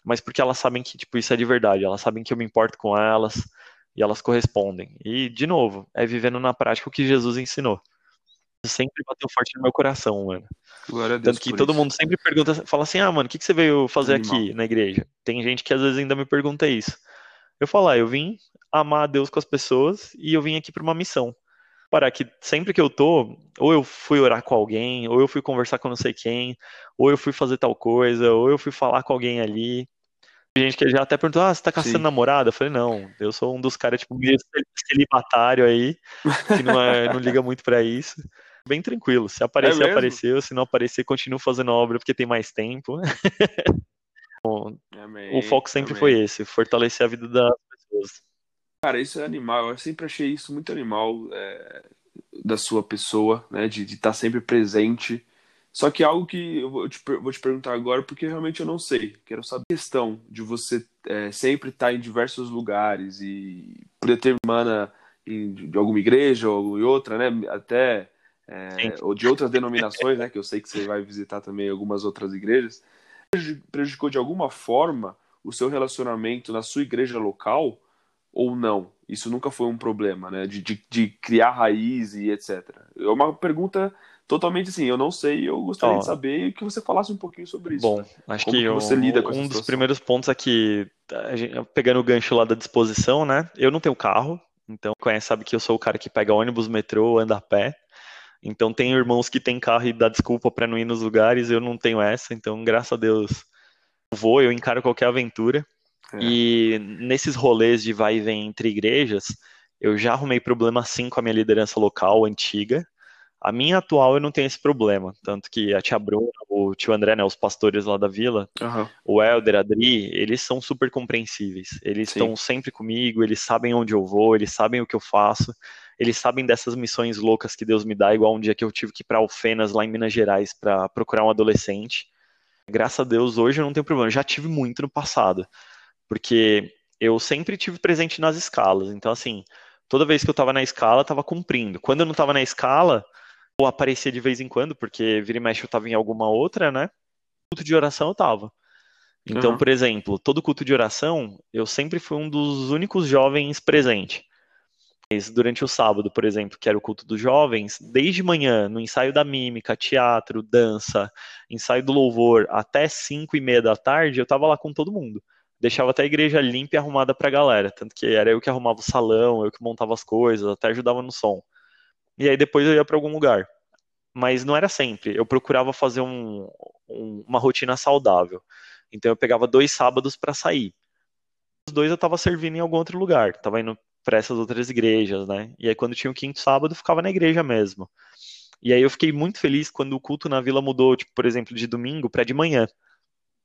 mas porque elas sabem que tipo isso é de verdade, elas sabem que eu me importo com elas e elas correspondem. E de novo, é vivendo na prática o que Jesus ensinou. Sempre bateu forte no meu coração, mano. Glória a Deus Tanto que todo isso. mundo sempre pergunta, fala assim: "Ah, mano, o que, que você veio fazer Animal. aqui na igreja?" Tem gente que às vezes ainda me pergunta isso. Eu falo: ah, "Eu vim amar a Deus com as pessoas e eu vim aqui para uma missão. Para que sempre que eu tô, ou eu fui orar com alguém, ou eu fui conversar com não sei quem, ou eu fui fazer tal coisa, ou eu fui falar com alguém ali. Tem gente que já até perguntou: ah, você tá caçando Sim. namorada? Eu falei: não, eu sou um dos caras, tipo, meio celibatário aí, que não, é, não liga muito para isso. Bem tranquilo. Se aparecer, é apareceu. Se não aparecer, continuo fazendo obra porque tem mais tempo. Amém, o foco sempre foi esse, fortalecer a vida das pessoas. Cara, isso é animal. Eu sempre achei isso muito animal é, da sua pessoa, né? De estar tá sempre presente. Só que algo que eu vou te, vou te, perguntar agora, porque realmente eu não sei. Quero saber a questão de você é, sempre estar tá em diversos lugares e predetermina em, de alguma igreja ou em outra, né? Até é, ou de outras denominações, né? Que eu sei que você vai visitar também algumas outras igrejas prejudicou de alguma forma o seu relacionamento na sua igreja local ou não? Isso nunca foi um problema, né? De, de, de criar raiz e etc. É uma pergunta totalmente assim, eu não sei, eu gostaria oh. de saber que você falasse um pouquinho sobre isso. Bom, né? acho Como que, você lida com um dos primeiros pontos aqui, pegando o gancho lá da disposição, né? Eu não tenho carro, então conhece sabe que eu sou o cara que pega ônibus, metrô, anda a pé. Então tem irmãos que têm carro e dá desculpa para não ir nos lugares, eu não tenho essa, então graças a Deus eu vou, eu encaro qualquer aventura. É. E nesses rolês de vai e vem entre igrejas, eu já arrumei problema sim com a minha liderança local antiga. A minha atual eu não tenho esse problema, tanto que a tia Bruna, o tio André, né, os pastores lá da vila, uhum. o Helder, a Adri, eles são super compreensíveis. Eles estão sempre comigo, eles sabem onde eu vou, eles sabem o que eu faço eles sabem dessas missões loucas que Deus me dá, igual um dia que eu tive que ir para Alfenas, lá em Minas Gerais, para procurar um adolescente. Graças a Deus, hoje eu não tenho problema. Já tive muito no passado, porque eu sempre tive presente nas escalas. Então, assim, toda vez que eu estava na escala, estava cumprindo. Quando eu não estava na escala, eu aparecia de vez em quando, porque vira e mexe eu estava em alguma outra, né? Culto de oração eu estava. Então, uhum. por exemplo, todo culto de oração, eu sempre fui um dos únicos jovens presentes durante o sábado, por exemplo, que era o culto dos jovens, desde manhã, no ensaio da mímica, teatro, dança, ensaio do louvor, até 5 e meia da tarde, eu tava lá com todo mundo. Deixava até a igreja limpa e arrumada pra galera. Tanto que era eu que arrumava o salão, eu que montava as coisas, até ajudava no som. E aí depois eu ia para algum lugar. Mas não era sempre. Eu procurava fazer um, um, uma rotina saudável. Então eu pegava dois sábados para sair. Os dois eu tava servindo em algum outro lugar. Tava indo para essas outras igrejas, né? E aí quando tinha o quinto sábado, ficava na igreja mesmo. E aí eu fiquei muito feliz quando o culto na vila mudou, tipo, por exemplo, de domingo para de manhã.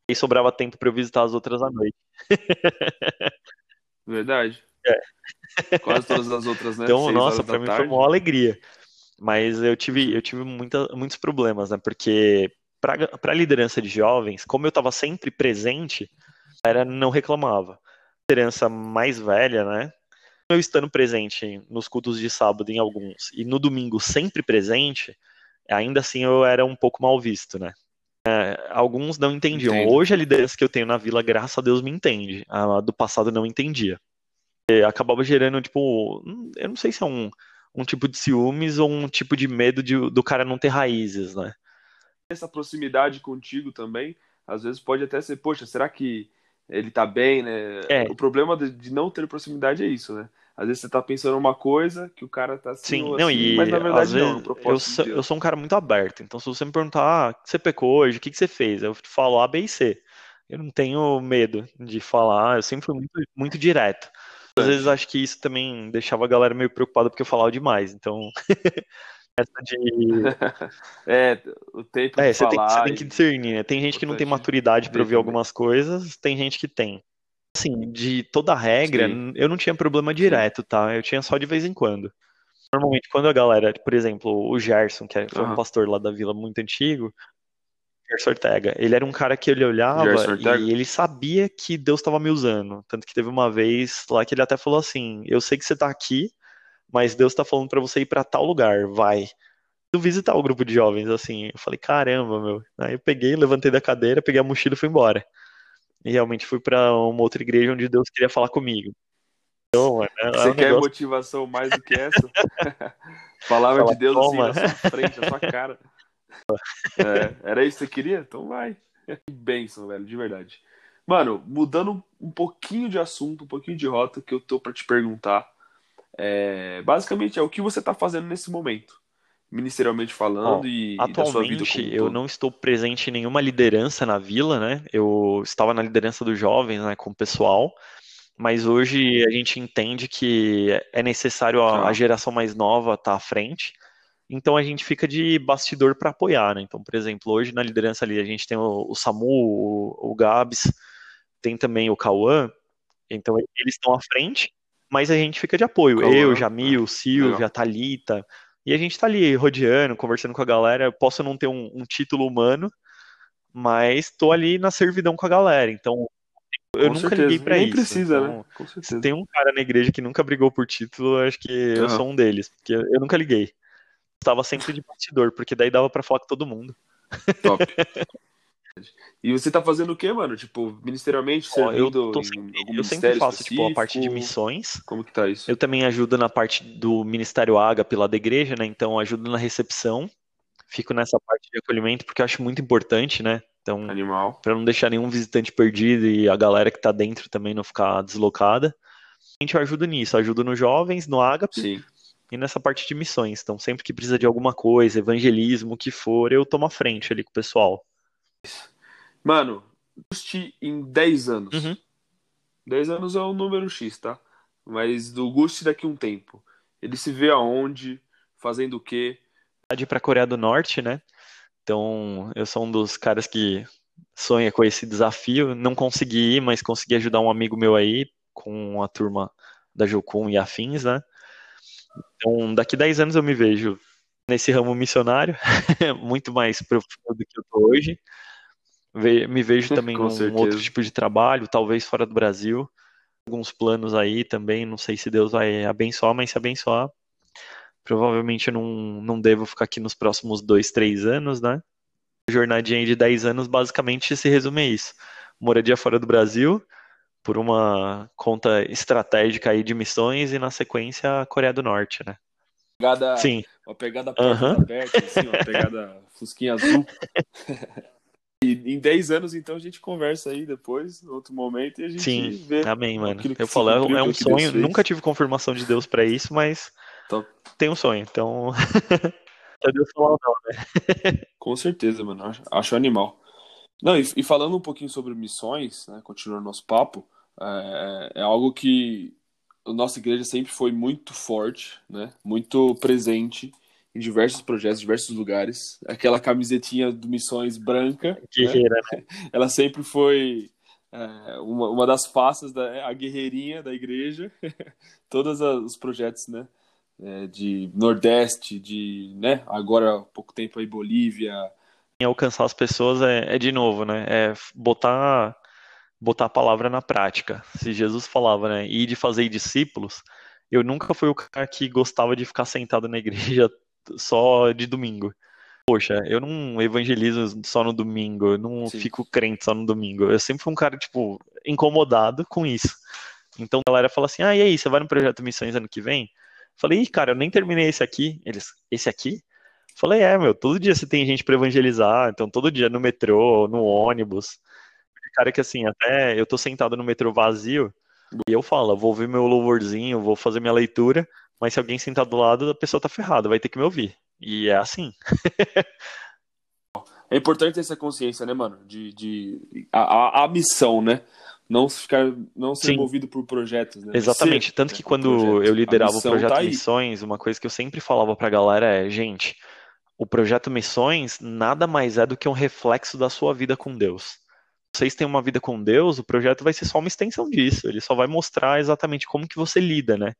E sobrava tempo para eu visitar as outras à noite. Verdade. É. Quase todas as outras, né? Então, Seis nossa, para mim tarde. foi uma alegria. Mas eu tive, eu tive muita, muitos problemas, né? Porque para a liderança de jovens, como eu estava sempre presente, era não reclamava. A liderança mais velha, né? Eu estando presente nos cultos de sábado em alguns e no domingo sempre presente, ainda assim eu era um pouco mal visto, né? É, alguns não entendiam. Entendo. Hoje a liderança que eu tenho na vila, graças a Deus, me entende. A do passado não entendia. E acabava gerando, tipo, eu não sei se é um, um tipo de ciúmes ou um tipo de medo de, do cara não ter raízes, né? Essa proximidade contigo também, às vezes pode até ser, poxa, será que ele tá bem, né? É. O problema de, não ter proximidade é isso, né? Às vezes você tá pensando uma coisa que o cara tá assim, Sim, não, assim, e mas na verdade não, no eu sou, eu sou um cara muito aberto, então se você me perguntar, ah, você pecou hoje, o que, que você fez? Eu falo A, B e C. Eu não tenho medo de falar, eu sempre fui muito, muito direto. Às vezes acho que isso também deixava a galera meio preocupada porque eu falava demais, então... essa de. É, o tempo é, você tem, você tem que discernir, né? Tem gente que não tem maturidade para ouvir algumas coisas, tem gente que tem. Assim, de toda regra, Sim. eu não tinha problema direto, tá? Eu tinha só de vez em quando. Normalmente, quando a galera, por exemplo, o Gerson, que é, foi uhum. um pastor lá da vila muito antigo, Gerson Ortega, ele era um cara que ele olhava e ele sabia que Deus estava me usando. Tanto que teve uma vez lá que ele até falou assim: Eu sei que você tá aqui, mas Deus está falando para você ir para tal lugar, vai. Eu visitar o grupo de jovens, assim, eu falei, caramba, meu. Aí eu peguei, levantei da cadeira, peguei a mochila e fui embora. E realmente fui para uma outra igreja onde Deus queria falar comigo. Então, mano, é você um quer negócio... motivação mais do que essa? Palavra Fala, de Deus assim, na sua frente, na sua cara. É, era isso que você queria? Então vai. Que bênção, velho, de verdade. Mano, mudando um um pouquinho de assunto, um pouquinho de rota que eu tô para te perguntar. É, basicamente é o que você está fazendo nesse momento, ministerialmente falando e, atualmente, e como eu não estou presente em nenhuma liderança na vila, né? Eu estava na liderança dos jovens, né, com o pessoal, mas hoje a gente entende que é necessário a, a geração mais nova estar tá à frente. Então a gente fica de bastidor para apoiar, né? Então, por exemplo, hoje na liderança ali a gente tem o, o Samu, o, o Gabs, tem também o Cauã, então eles estão à frente, mas a gente fica de apoio. Cauã, eu, Jamil, é. Silvia, a Thalita, e a gente tá ali rodeando, conversando com a galera. Eu posso não ter um, um título humano, mas tô ali na servidão com a galera. Então, eu com nunca certeza. liguei pra Nem isso. precisa, então, né? Com certeza. Se tem um cara na igreja que nunca brigou por título, acho que uhum. eu sou um deles, porque eu nunca liguei. Estava sempre de bastidor, porque daí dava para falar com todo mundo. Top. E você tá fazendo o quê, mano? Tipo, ministerialmente, Ó, eu, sempre, eu sempre faço, tipo, a parte de missões. Como que tá isso? Eu também ajudo na parte do Ministério Ágape lá da igreja, né? Então, ajudo na recepção. Fico nessa parte de acolhimento, porque eu acho muito importante, né? Então, Animal. Pra não deixar nenhum visitante perdido e a galera que tá dentro também não ficar deslocada. A gente ajuda nisso, ajuda nos jovens, no Ágape. Sim e nessa parte de missões. Então, sempre que precisa de alguma coisa, evangelismo, o que for, eu tomo a frente ali com o pessoal. Mano, Gusti em 10 anos. Uhum. 10 anos é um número X, tá? Mas do Gusti daqui a um tempo. Ele se vê aonde, fazendo o quê? De para Coreia do Norte, né? Então, eu sou um dos caras que sonha com esse desafio. Não consegui ir, mas consegui ajudar um amigo meu aí com a turma da Jocum e afins, né? Então, daqui 10 anos eu me vejo nesse ramo missionário, muito mais profundo do que eu tô hoje. Me vejo também num um outro tipo de trabalho, talvez fora do Brasil. Alguns planos aí também, não sei se Deus vai abençoar, mas se abençoar, provavelmente eu não, não devo ficar aqui nos próximos dois, três anos, né? Jornadinha de 10 anos basicamente se resume a isso. Moradia fora do Brasil, por uma conta estratégica aí de missões e na sequência a Coreia do Norte, né? Pegada, Sim. Uma pegada uhum. aberta, assim, uma pegada fusquinha azul. e em 10 anos, então, a gente conversa aí depois, outro momento, e a gente Sim. vê. Amém, mano. Eu falo, é, é um sonho, nunca tive confirmação de Deus para isso, mas Top. tem um sonho, então. é Deus falar não, né? Com certeza, mano. Acho, acho animal. Não, e, e, falando um pouquinho sobre missões, né, continuando nosso papo, é, é, algo que a nossa igreja sempre foi muito forte, né, muito presente em diversos projetos, diversos lugares. Aquela camisetinha do Missões branca, né, Guerreira, né? ela sempre foi é, uma, uma das faces da a guerreirinha da igreja. Todos os projetos, né, é, de Nordeste, de, né, agora há pouco tempo aí Bolívia, alcançar as pessoas é, é, de novo, né? É botar botar a palavra na prática. Se Jesus falava, né, e de fazer discípulos, eu nunca fui o cara que gostava de ficar sentado na igreja só de domingo. Poxa, eu não evangelizo só no domingo, eu não Sim. fico crente só no domingo. Eu sempre fui um cara, tipo, incomodado com isso. Então a galera fala assim: ah, e aí, você vai no projeto Missões ano que vem? Falei, cara, eu nem terminei esse aqui. Eles, esse aqui? Falei, é, meu, todo dia você tem gente para evangelizar, então todo dia no metrô, no ônibus. Cara, que assim, até eu tô sentado no metrô vazio e eu falo, vou ouvir meu louvorzinho, vou fazer minha leitura, mas se alguém sentar do lado, a pessoa tá ferrada, vai ter que me ouvir. E é assim. é importante ter essa consciência, né, mano? De, de a, a, a missão, né? Não ficar, não ser Sim. movido por projetos, né? Exatamente. Ser, Tanto que quando eu liderava o projeto tá Missões, uma coisa que eu sempre falava pra galera é, gente, o projeto Missões nada mais é do que um reflexo da sua vida com Deus. Vocês têm uma vida com Deus, o projeto vai ser só uma extensão disso. Ele só vai mostrar exatamente como que você lida, né,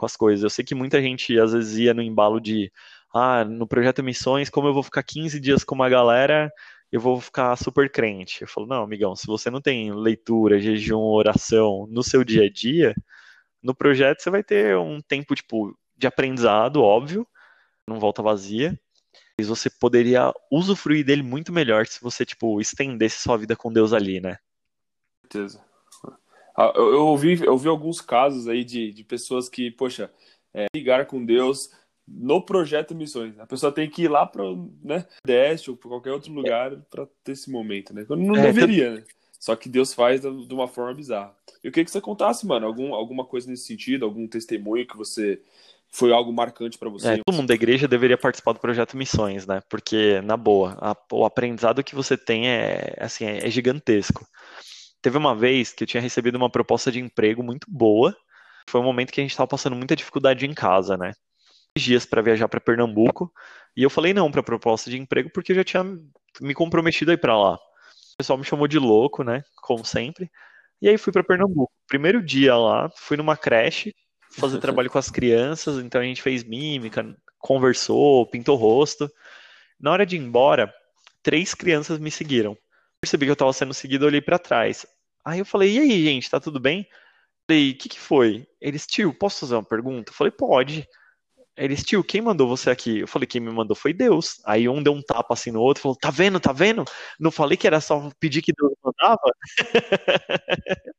com as coisas. Eu sei que muita gente às vezes ia no embalo de, ah, no projeto Missões, como eu vou ficar 15 dias com uma galera, eu vou ficar super crente. Eu falo, não, amigão, se você não tem leitura, jejum, oração no seu dia a dia, no projeto você vai ter um tempo tipo de aprendizado, óbvio, não volta vazia, você poderia usufruir dele muito melhor se você, tipo, estendesse sua vida com Deus ali, né? certeza. Ah, eu, eu, ouvi, eu ouvi alguns casos aí de, de pessoas que, poxa, é, ligar com Deus no projeto Missões. A pessoa tem que ir lá para né, Deste ou para qualquer outro lugar para ter esse momento, né? Não é, deveria, né? Só que Deus faz de uma forma bizarra. Eu queria que você contasse, mano, algum, alguma coisa nesse sentido, algum testemunho que você foi algo marcante para você. É, todo mundo da igreja deveria participar do projeto Missões, né? Porque, na boa, a, o aprendizado que você tem é, assim, é, é gigantesco. Teve uma vez que eu tinha recebido uma proposta de emprego muito boa. Foi um momento que a gente estava passando muita dificuldade em casa, né? Dias para viajar para Pernambuco. E eu falei não para a proposta de emprego porque eu já tinha me comprometido a ir para lá. O pessoal me chamou de louco, né? Como sempre. E aí fui para Pernambuco. Primeiro dia lá, fui numa creche fazer trabalho com as crianças, então a gente fez mímica, conversou, pintou rosto. Na hora de ir embora, três crianças me seguiram. Percebi que eu estava sendo seguido, olhei para trás. Aí eu falei: "E aí, gente, tá tudo bem?" Falei: "O que que foi?" Eles: "Tio, posso fazer uma pergunta?" Eu falei: "Pode." Eles, tio, quem mandou você aqui? Eu falei, quem me mandou foi Deus. Aí um deu um tapa assim no outro, falou, tá vendo, tá vendo? Não falei que era só pedir que Deus mandava?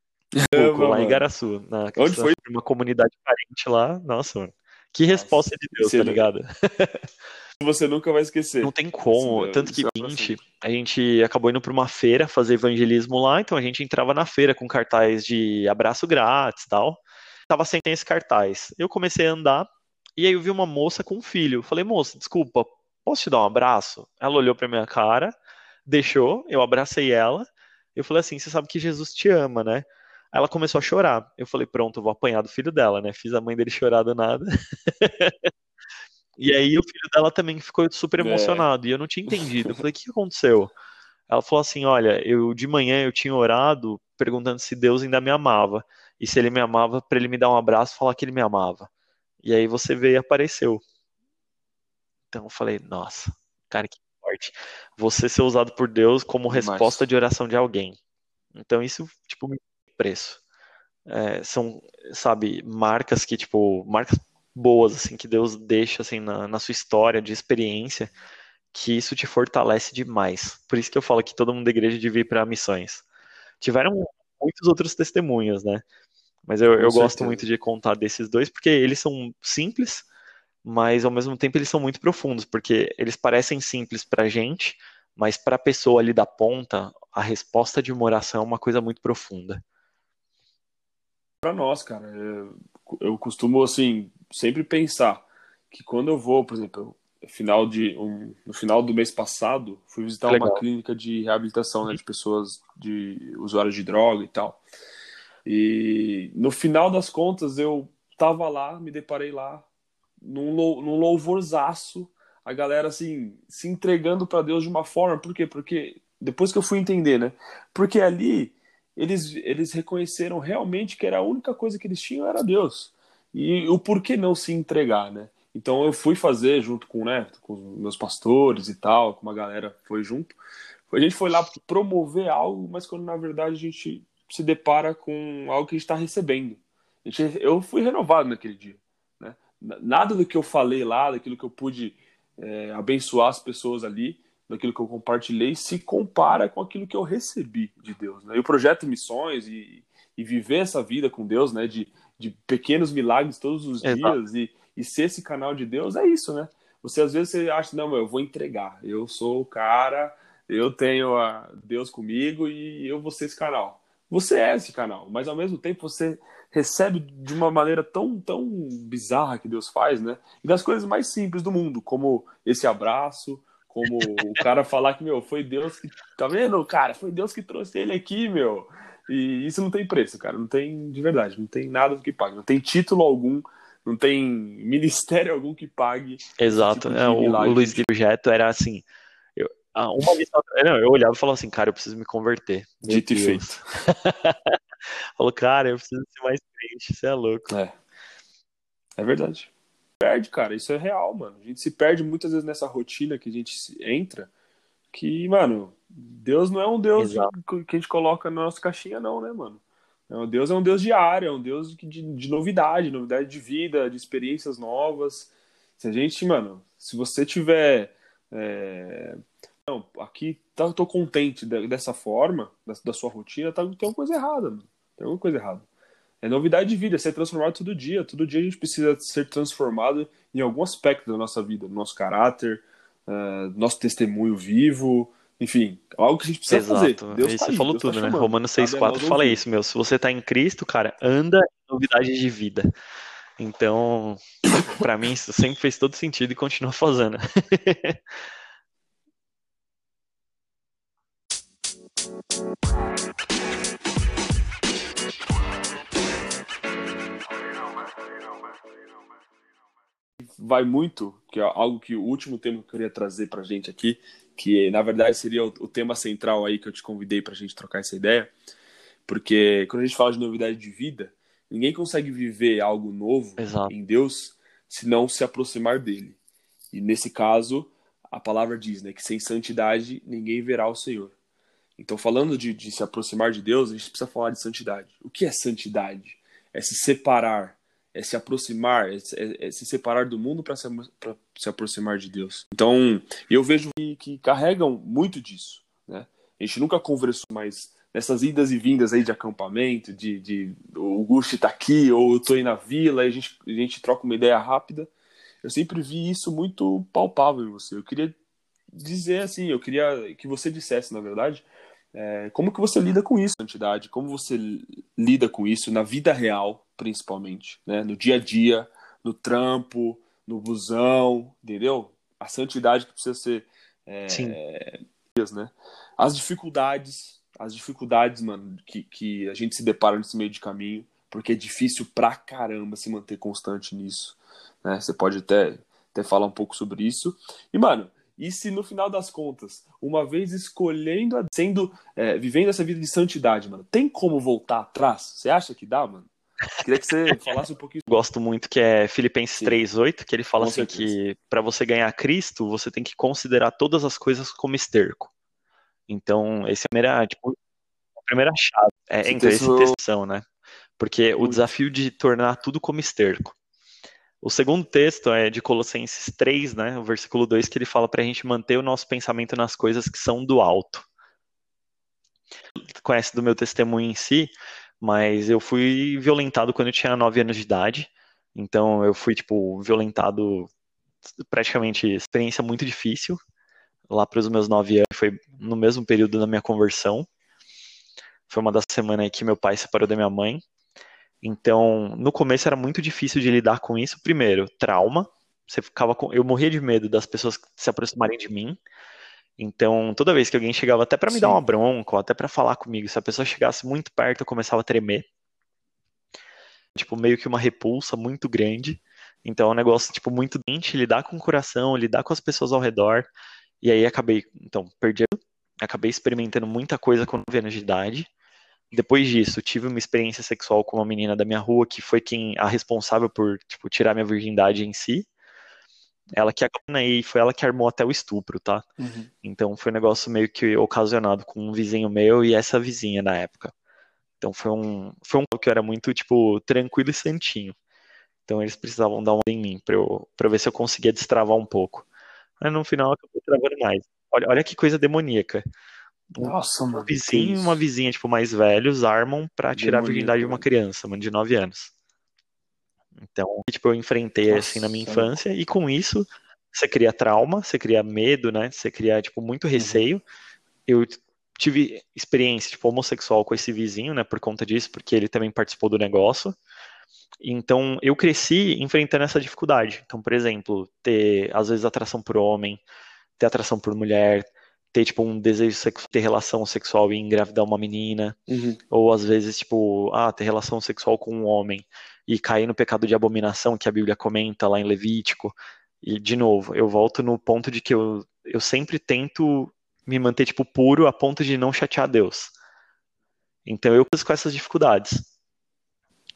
pouco, lá em Garaçu. Na, Onde foi? Uma comunidade parente lá. Nossa, mano. Que resposta de Deus, tá ligado? Você nunca vai esquecer. Não tem como. Isso, Tanto que 20, a gente acabou indo para uma feira fazer evangelismo lá, então a gente entrava na feira com cartaz de abraço grátis tal. Tava sem esse cartaz. Eu comecei a andar e aí eu vi uma moça com um filho. Falei, moça, desculpa, posso te dar um abraço? Ela olhou pra minha cara, deixou, eu abracei ela. Eu falei assim, você sabe que Jesus te ama, né? ela começou a chorar. Eu falei, pronto, eu vou apanhar do filho dela, né? Fiz a mãe dele chorar do nada. E aí o filho dela também ficou super é. emocionado. É. E eu não tinha entendido. Eu falei, o que aconteceu? Ela falou assim: olha, eu de manhã eu tinha orado perguntando se Deus ainda me amava. E se ele me amava, para ele me dar um abraço e falar que ele me amava. E aí você veio e apareceu. Então eu falei, nossa, cara, que forte. Você ser usado por Deus como resposta de oração de alguém. Então isso, tipo, me preço. É, são, sabe, marcas que, tipo, marcas boas, assim, que Deus deixa, assim, na, na sua história de experiência, que isso te fortalece demais. Por isso que eu falo que todo mundo da igreja devia ir para missões. Tiveram muitos outros testemunhos, né? Mas eu, eu gosto muito de contar desses dois, porque eles são simples, mas ao mesmo tempo eles são muito profundos, porque eles parecem simples pra gente, mas pra pessoa ali da ponta, a resposta de uma oração é uma coisa muito profunda para nós, cara. Eu, eu costumo, assim, sempre pensar que quando eu vou, por exemplo, final de um, no final do mês passado, fui visitar Legal. uma clínica de reabilitação né, de pessoas de usuários de droga e tal. E no final das contas, eu tava lá, me deparei lá, num, num louvorzaço, a galera assim, se entregando para Deus de uma forma, por quê? Porque depois que eu fui entender, né? Porque ali eles, eles reconheceram realmente que era a única coisa que eles tinham era Deus. E o porquê não se entregar, né? Então eu fui fazer junto com, né, com meus pastores e tal, com uma galera foi junto. A gente foi lá promover algo, mas quando na verdade a gente se depara com algo que a gente está recebendo. Gente, eu fui renovado naquele dia. Né? Nada do que eu falei lá, daquilo que eu pude é, abençoar as pessoas ali, daquilo que eu compartilhei se compara com aquilo que eu recebi de Deus. Né? E o projeto Missões e, e viver essa vida com Deus, né? De, de pequenos milagres todos os dias e, e ser esse canal de Deus, é isso, né? Você às vezes você acha, não, eu vou entregar, eu sou o cara, eu tenho a Deus comigo e eu vou ser esse canal. Você é esse canal, mas ao mesmo tempo você recebe de uma maneira tão, tão bizarra que Deus faz, né? E das coisas mais simples do mundo, como esse abraço, como o cara falar que, meu, foi Deus que. Tá vendo, cara? Foi Deus que trouxe ele aqui, meu. E isso não tem preço, cara. Não tem, de verdade, não tem nada que pague. Não tem título algum, não tem ministério algum que pague. Exato. Tipo é, o, o Luiz de Projeto era assim. Eu, uma vez eu olhava e falava assim, cara, eu preciso me converter. Dito e feito. Falou, cara, eu preciso ser mais crente, você é louco. É. É verdade perde, cara. Isso é real, mano. A gente se perde muitas vezes nessa rotina que a gente entra. Que, mano, Deus não é um Deus que a gente coloca na nossa caixinha, não, né, mano? Não, Deus é um Deus diário, é um Deus de, de novidade, novidade de vida, de experiências novas. Se a gente, mano, se você tiver. É... Não, aqui tá, tô contente dessa forma, da, da sua rotina, tá, tem alguma coisa errada, mano. Tem alguma coisa errada. É novidade de vida, é ser transformado todo dia. Todo dia a gente precisa ser transformado em algum aspecto da nossa vida, no nosso caráter, uh, nosso testemunho vivo, enfim, algo que a gente precisa Exato. fazer. Deus tá você aí, falou Deus tá tudo, né? chamando. Romanos Cabe a 6,4 nós fala isso, meu. Se você tá em Cristo, cara, anda em novidade de vida. Então, pra mim, isso sempre fez todo sentido e continua fazendo. vai muito, que é algo que o último tema que eu queria trazer pra gente aqui, que na verdade seria o, o tema central aí que eu te convidei pra gente trocar essa ideia, porque quando a gente fala de novidade de vida, ninguém consegue viver algo novo Exato. em Deus se não se aproximar dele. E nesse caso, a palavra diz, né, que sem santidade ninguém verá o Senhor. Então, falando de, de se aproximar de Deus, a gente precisa falar de santidade. O que é santidade? É se separar, é se aproximar, é, é, é se separar do mundo para se, se aproximar de Deus. Então, eu vejo que, que carregam muito disso. Né? A gente nunca conversou, mas nessas idas e vindas aí de acampamento, de, de o Gusti tá aqui, ou eu tô aí na vila, e a gente, a gente troca uma ideia rápida. Eu sempre vi isso muito palpável em você. Eu queria dizer assim, eu queria que você dissesse, na verdade, é, como que você lida com isso, santidade? Como você lida com isso na vida real, principalmente, né? No dia a dia, no trampo, no busão, entendeu? A santidade que precisa ser, é, Sim. né? As dificuldades, as dificuldades, mano, que, que a gente se depara nesse meio de caminho, porque é difícil pra caramba se manter constante nisso, né? Você pode até, até falar um pouco sobre isso. E, mano, e se no final das contas, uma vez escolhendo, sendo, é, vivendo essa vida de santidade, mano, tem como voltar atrás? Você acha que dá, mano? Queria que você falasse um pouquinho. Gosto muito que é Filipenses Sim. 3:8, que ele fala Com assim certeza. que para você ganhar Cristo, você tem que considerar todas as coisas como esterco. Então, esse é a primeira, tipo, a primeira chave. É, Esse esse texto- textão, né? Porque o desafio de tornar tudo como esterco. O segundo texto é de Colossenses 3, né? O versículo 2, que ele fala pra gente manter o nosso pensamento nas coisas que são do alto. Conhece do meu testemunho em si, mas eu fui violentado quando eu tinha 9 anos de idade. Então eu fui, tipo, violentado praticamente experiência muito difícil. Lá para os meus 9 anos, foi no mesmo período da minha conversão. Foi uma das semanas que meu pai separou da minha mãe. Então, no começo era muito difícil de lidar com isso. Primeiro, trauma. Você ficava com... Eu morria de medo das pessoas se aproximarem de mim. Então, toda vez que alguém chegava até para me dar Sim. uma bronca, ou até para falar comigo, se a pessoa chegasse muito perto, eu começava a tremer. Tipo, meio que uma repulsa muito grande. Então, é um negócio, tipo, muito doente, lidar com o coração, lidar com as pessoas ao redor. E aí acabei, então, perdi, acabei experimentando muita coisa com 9 anos de idade. Depois disso, tive uma experiência sexual com uma menina da minha rua, que foi quem a responsável por, tipo, tirar minha virgindade em si. Ela que e foi ela que armou até o estupro, tá? Então foi um negócio meio que ocasionado com um vizinho meu e essa vizinha na época. Então foi um foi um que eu era muito tipo tranquilo e santinho. Então eles precisavam dar uma em mim pra eu, eu ver se eu conseguia destravar um pouco. Mas no final acabou travando mais. Olha, olha que coisa demoníaca. Nossa, mano. Um vizinho e uma vizinha, tipo, mais velhos, armam pra tirar a virgindade de uma criança, mano, de 9 anos. Então, tipo, eu enfrentei assim na minha Nossa, infância, e com isso, você cria trauma, você cria medo, né? Você cria, tipo, muito Uhum. receio. Eu tive experiência, tipo, homossexual com esse vizinho, né, por conta disso, porque ele também participou do negócio. Então, eu cresci enfrentando essa dificuldade. Então, por exemplo, ter, às vezes, atração por homem, ter atração por mulher, ter, tipo, um desejo sexual, ter relação sexual e engravidar uma menina, Uhum. ou às vezes, tipo, ah, ter relação sexual com um homem e cair no pecado de abominação que a Bíblia comenta lá em Levítico. E, de novo, eu volto no ponto de que eu, eu sempre tento me manter, tipo, puro a ponto de não chatear Deus. Então eu com essas dificuldades.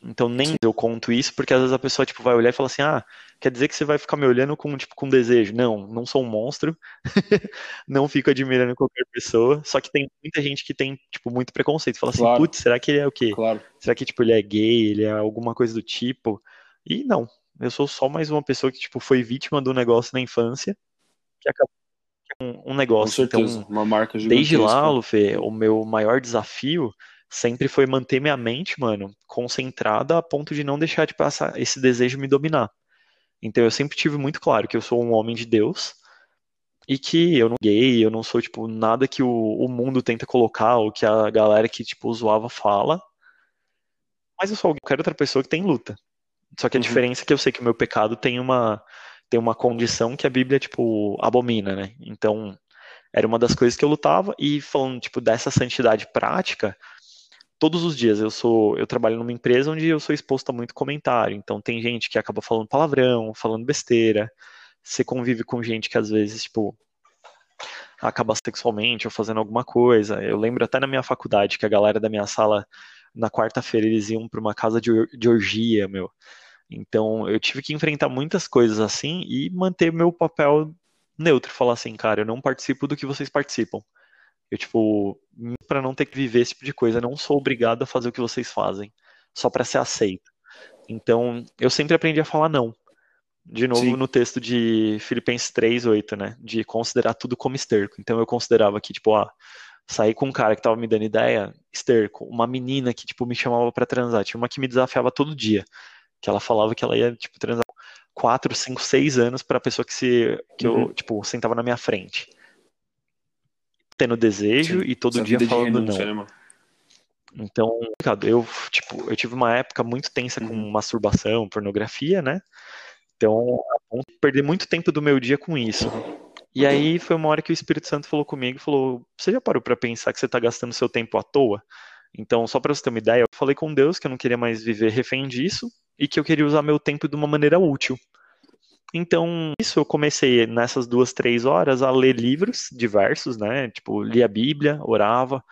Então nem eu conto isso, porque às vezes a pessoa, tipo, vai olhar e fala assim, ah, quer dizer que você vai ficar me olhando com, tipo, com desejo. Não, não sou um monstro. não fico admirando qualquer pessoa. Só que tem muita gente que tem, tipo, muito preconceito. Fala assim, Claro. putz, será que ele é o quê? Claro. Será que, tipo, ele é gay? Ele é alguma coisa do tipo? E não. Eu sou só mais uma pessoa que, tipo, foi vítima do negócio na infância, que acabou com um Com negócio. certeza. Então, uma marca desde gigantesca. lá, Luffy, o meu maior desafio sempre foi manter minha mente, mano, concentrada a ponto de não deixar de passar esse desejo me dominar. Então eu sempre tive muito claro que eu sou um homem de Deus e que eu não gay, eu não sou, tipo, nada que o, o mundo tenta colocar, ou que a galera que, tipo, zoava fala. Mas eu sou qualquer outra pessoa que tem luta. Só que a uhum. diferença é que eu sei que o meu pecado tem uma, tem uma condição que a Bíblia, tipo, abomina, né? Então, era uma das coisas que eu lutava, e falando, tipo, dessa santidade prática, todos os dias eu sou, eu trabalho numa empresa onde eu sou exposto a muito comentário, então tem gente que acaba falando palavrão, falando besteira, você convive com gente que às vezes, tipo, acaba sexualmente ou fazendo alguma coisa. Eu lembro até na minha faculdade que a galera da minha sala, na quarta-feira, eles iam para uma casa de, de orgia, meu. Então eu tive que enfrentar muitas coisas assim e manter meu papel neutro, falar assim, cara, eu não participo do que vocês participam. Eu, tipo, para não ter que viver esse tipo de coisa, não sou obrigado a fazer o que vocês fazem, só para ser aceito. Então, eu sempre aprendi a falar não. De novo Sim. no texto de Filipenses 3:8, né, de considerar tudo como esterco. Então eu considerava que tipo, ah, sair com um cara que tava me dando ideia, esterco, uma menina que tipo me chamava para transar, tinha uma que me desafiava todo dia, que ela falava que ela ia tipo transar quatro, cinco, seis anos para pessoa que se que uhum. eu tipo sentava na minha frente tendo desejo Sim. e todo dia falando renúncia, não. Né, então, eu, tipo, eu tive uma época muito tensa com uhum. masturbação, pornografia, né? Então, a ponto de perder muito tempo do meu dia com isso. E aí foi uma hora que o Espírito Santo falou comigo, falou: "Você já parou para pensar que você está gastando seu tempo à toa?" Então, só para você ter uma ideia, eu falei com Deus que eu não queria mais viver refém disso e que eu queria usar meu tempo de uma maneira útil. Então, isso eu comecei nessas duas, três horas a ler livros diversos, né? Tipo, lia a Bíblia, orava,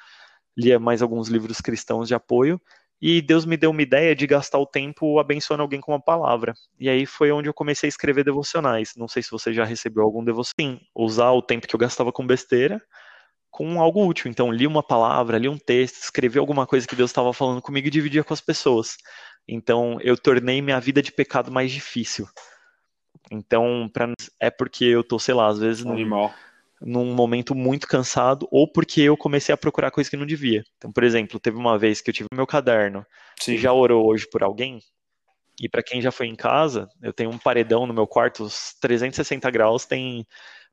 lia mais alguns livros cristãos de apoio, e Deus me deu uma ideia de gastar o tempo abençoando alguém com uma palavra. E aí foi onde eu comecei a escrever devocionais. Não sei se você já recebeu algum devocional. Sim, usar o tempo que eu gastava com besteira com algo útil. Então, li uma palavra, li um texto, escrevi alguma coisa que Deus estava falando comigo e dividia com as pessoas. Então, eu tornei minha vida de pecado mais difícil. Então, pra, é porque eu tô, sei lá, às vezes num, num momento muito cansado, ou porque eu comecei a procurar coisa que não devia. Então, por exemplo, teve uma vez que eu tive meu caderno, Sim. já orou hoje por alguém, e para quem já foi em casa, eu tenho um paredão no meu quarto, os 360 graus, tem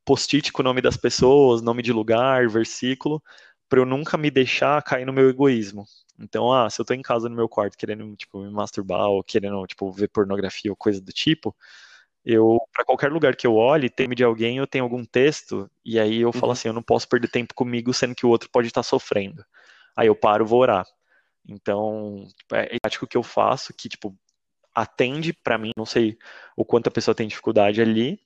post-it com o nome das pessoas, nome de lugar, versículo, para eu nunca me deixar cair no meu egoísmo. Então, ah, se eu tô em casa no meu quarto querendo, tipo, me masturbar ou querendo, tipo, ver pornografia ou coisa do tipo, eu para qualquer lugar que eu olhe, teme de alguém, eu tenho algum texto e aí eu uhum. falo assim, eu não posso perder tempo comigo, sendo que o outro pode estar sofrendo. Aí eu paro, vou orar. Então, tipo, é prático que eu faço que tipo atende para mim, não sei o quanto a pessoa tem dificuldade ali,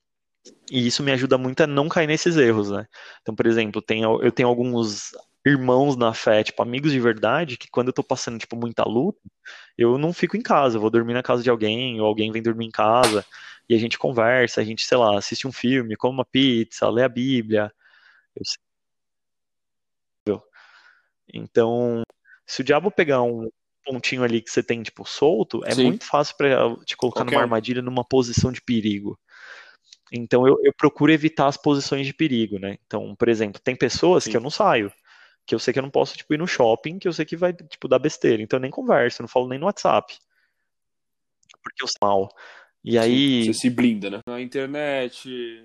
e isso me ajuda muito a não cair nesses erros, né? Então, por exemplo, tem, eu tenho alguns irmãos na fé, tipo, amigos de verdade, que quando eu tô passando, tipo, muita luta, eu não fico em casa, eu vou dormir na casa de alguém, ou alguém vem dormir em casa, e a gente conversa, a gente, sei lá, assiste um filme, come uma pizza, lê a Bíblia. Então, se o diabo pegar um pontinho ali que você tem, tipo, solto, é Sim. muito fácil para te colocar okay. numa armadilha, numa posição de perigo. Então, eu, eu, procuro evitar as posições de perigo, né? Então, por exemplo, tem pessoas Sim. que eu não saio que eu sei que eu não posso, tipo, ir no shopping, que eu sei que vai, tipo, dar besteira. Então eu nem converso, eu não falo nem no WhatsApp. Porque eu sou mal. E aí... Você se blinda, né? Na internet,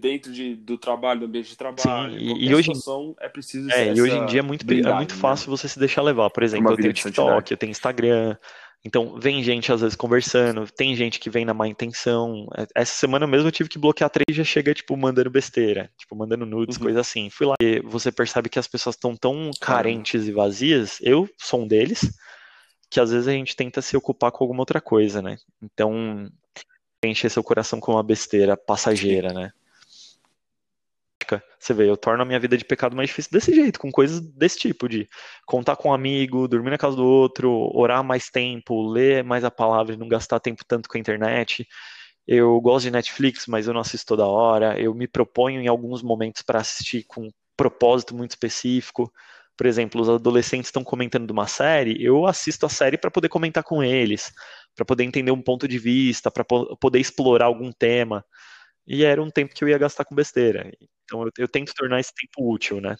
dentro de, do trabalho, do ambiente de trabalho. Sim, e, hoje é preciso É, e hoje em dia é muito, é muito né? fácil você se deixar levar. Por exemplo, eu tenho TikTok, eu tenho Instagram, então, vem gente às vezes conversando, tem gente que vem na má intenção. É, essa semana mesmo eu tive que bloquear três e já chega, tipo, mandando besteira, tipo, mandando nudes, uhum. coisa assim. Fui lá e você percebe que as pessoas estão tão carentes e vazias, eu sou um deles, que às vezes a gente tenta se ocupar com alguma outra coisa, né? Então, encher seu coração com uma besteira passageira, né? Você vê, eu torno a minha vida de pecado mais difícil desse jeito, com coisas desse tipo, de contar com um amigo, dormir na casa do outro, orar mais tempo, ler mais a palavra e não gastar tempo tanto com a internet. Eu gosto de Netflix, mas eu não assisto toda hora. Eu me proponho em alguns momentos para assistir com um propósito muito específico. Por exemplo, os adolescentes estão comentando de uma série, eu assisto a série para poder comentar com eles, para poder entender um ponto de vista, para poder explorar algum tema. E era um tempo que eu ia gastar com besteira. Então eu, eu tento tornar esse tempo útil, né?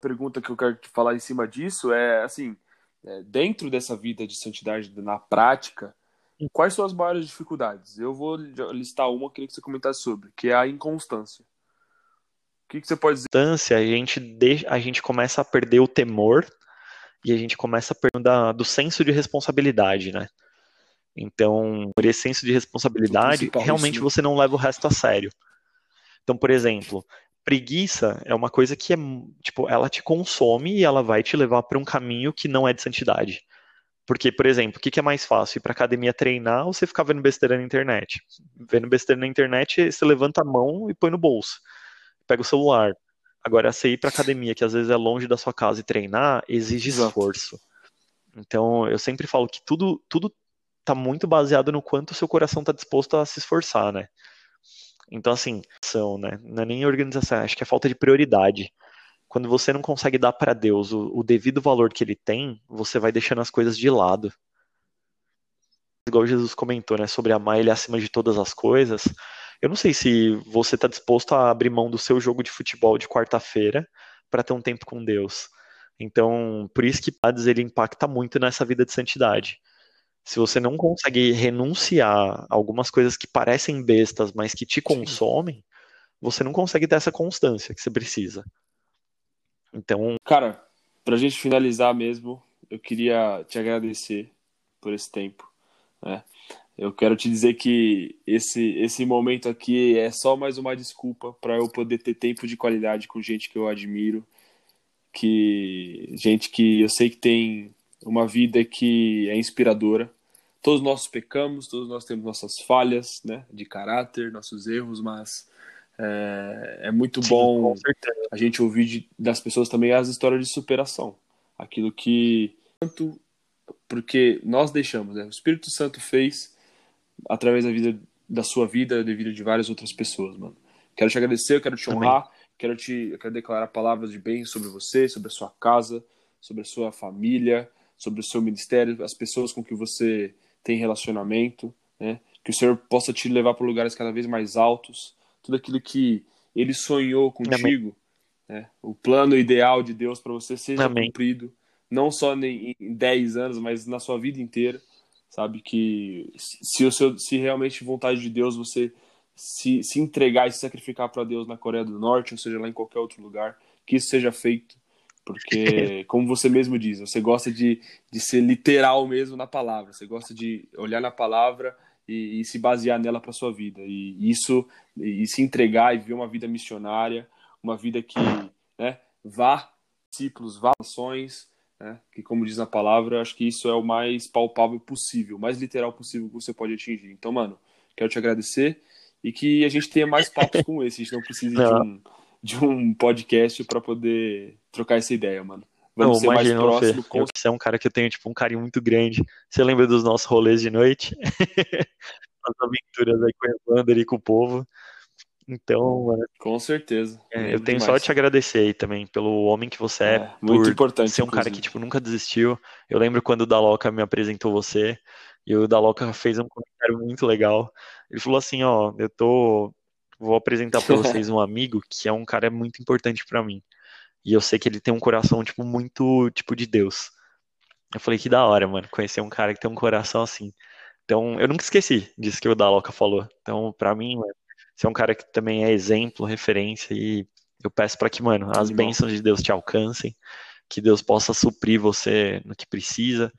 Pergunta que eu quero te falar em cima disso é assim, é, dentro dessa vida de santidade na prática, Quais são as maiores dificuldades? Eu vou listar uma, queria que você comentasse sobre, que é a inconstância. O que, que você pode dizer? A gente, deixa, a gente começa a perder o temor e a gente começa a perder do senso de responsabilidade, né? Então, por esse senso de responsabilidade, realmente isso, né? você não leva o resto a sério. Então, por exemplo, preguiça é uma coisa que é, tipo, ela te consome e ela vai te levar para um caminho que não é de santidade. Porque, por exemplo, o que, é mais fácil? Ir pra academia treinar ou você ficar vendo besteira na internet? Vendo besteira na internet, você levanta a mão e põe no bolso. Pega o celular. Agora, você ir pra academia, que às vezes é longe da sua casa, e treinar, exige esforço. Então, eu sempre falo que tudo, tudo tá muito baseado no quanto o seu coração tá disposto a se esforçar, né? Então, assim, são, né? Não é nem organização, acho que é falta de prioridade. Quando você não consegue dar para Deus o, o, devido valor que ele tem, você vai deixando as coisas de lado. Igual Jesus comentou, né? Sobre amar ele acima de todas as coisas. Eu não sei se você está disposto a abrir mão do seu jogo de futebol de quarta-feira para ter um tempo com Deus. Então, por isso que Pades ele impacta muito nessa vida de santidade se você não consegue renunciar a algumas coisas que parecem bestas, mas que te consomem, Sim. você não consegue ter essa constância que você precisa. Então. Cara, pra gente finalizar mesmo, eu queria te agradecer por esse tempo. Né? Eu quero te dizer que esse, esse momento aqui é só mais uma desculpa para eu poder ter tempo de qualidade com gente que eu admiro, que gente que eu sei que tem uma vida que é inspiradora. Todos nós pecamos, todos nós temos nossas falhas, né, de caráter, nossos erros, mas é, é muito Sim, bom a gente ouvir de, das pessoas também as histórias de superação, aquilo que tanto porque nós deixamos, né, o Espírito Santo fez através da vida da sua vida, da vida de várias outras pessoas, mano. Quero te agradecer, quero te honrar, quero te quero declarar palavras de bem sobre você, sobre a sua casa, sobre a sua família, sobre o seu ministério, as pessoas com que você tem relacionamento, né? Que o Senhor possa te levar para lugares cada vez mais altos, tudo aquilo que Ele sonhou contigo, né? O plano ideal de Deus para você seja Amém. cumprido, não só em 10 anos, mas na sua vida inteira, sabe que se o seu, se realmente vontade de Deus você se, se entregar e se sacrificar para Deus na Coreia do Norte, ou seja, lá em qualquer outro lugar, que isso seja feito porque, como você mesmo diz, você gosta de, de ser literal mesmo na palavra. Você gosta de olhar na palavra e, e se basear nela para sua vida. E isso, e se entregar e viver uma vida missionária, uma vida que né, vá discípulos, vá ações, né, que, como diz a palavra, acho que isso é o mais palpável possível, o mais literal possível que você pode atingir. Então, mano, quero te agradecer e que a gente tenha mais papos como esse. A gente não precisa de um de um podcast para poder trocar essa ideia, mano. Vamos não, ser mais próximo. Com... Você é um cara que eu tenho tipo um carinho muito grande. Você lembra dos nossos rolês de noite? As aventuras aí com o Evander e com o povo. Então, mano, com certeza. É, eu tenho demais. só te agradecer aí também pelo homem que você é, é muito importante ser um inclusive. cara que tipo nunca desistiu. Eu lembro quando o Daloca me apresentou você e o Daloca fez um comentário muito legal. Ele falou assim, ó, eu tô vou apresentar para vocês um amigo que é um cara muito importante para mim. E eu sei que ele tem um coração, tipo, muito, tipo, de Deus. Eu falei, que da hora, mano, conhecer um cara que tem um coração assim. Então, eu nunca esqueci disso que o Daloca falou. Então, para mim, mano, você é um cara que também é exemplo, referência, e eu peço para que, mano, as bênçãos de Deus te alcancem, que Deus possa suprir você no que precisa.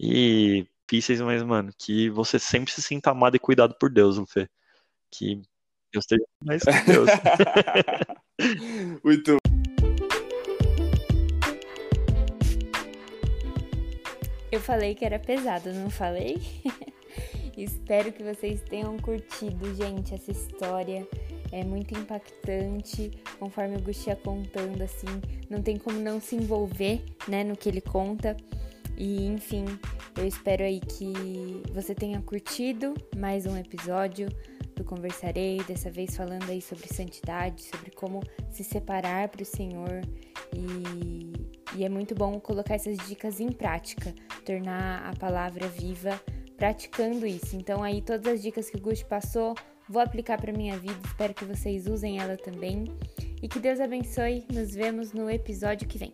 E difíceis, mas, mano, que você sempre se sinta amado e cuidado por Deus, Fê. Que eu esteja mais com Deus. Muito. Eu falei que era pesado, não falei? Espero que vocês tenham curtido, gente, essa história. É muito impactante, conforme o Gusti ia contando, assim, não tem como não se envolver, né, no que ele conta. E, enfim, eu espero aí que você tenha curtido mais um episódio do Conversarei, dessa vez falando aí sobre santidade, sobre como se separar para o Senhor e, e é muito bom colocar essas dicas em prática, tornar a palavra viva praticando isso. Então aí todas as dicas que o Gusti passou, vou aplicar para minha vida, espero que vocês usem ela também e que Deus abençoe. Nos vemos no episódio que vem.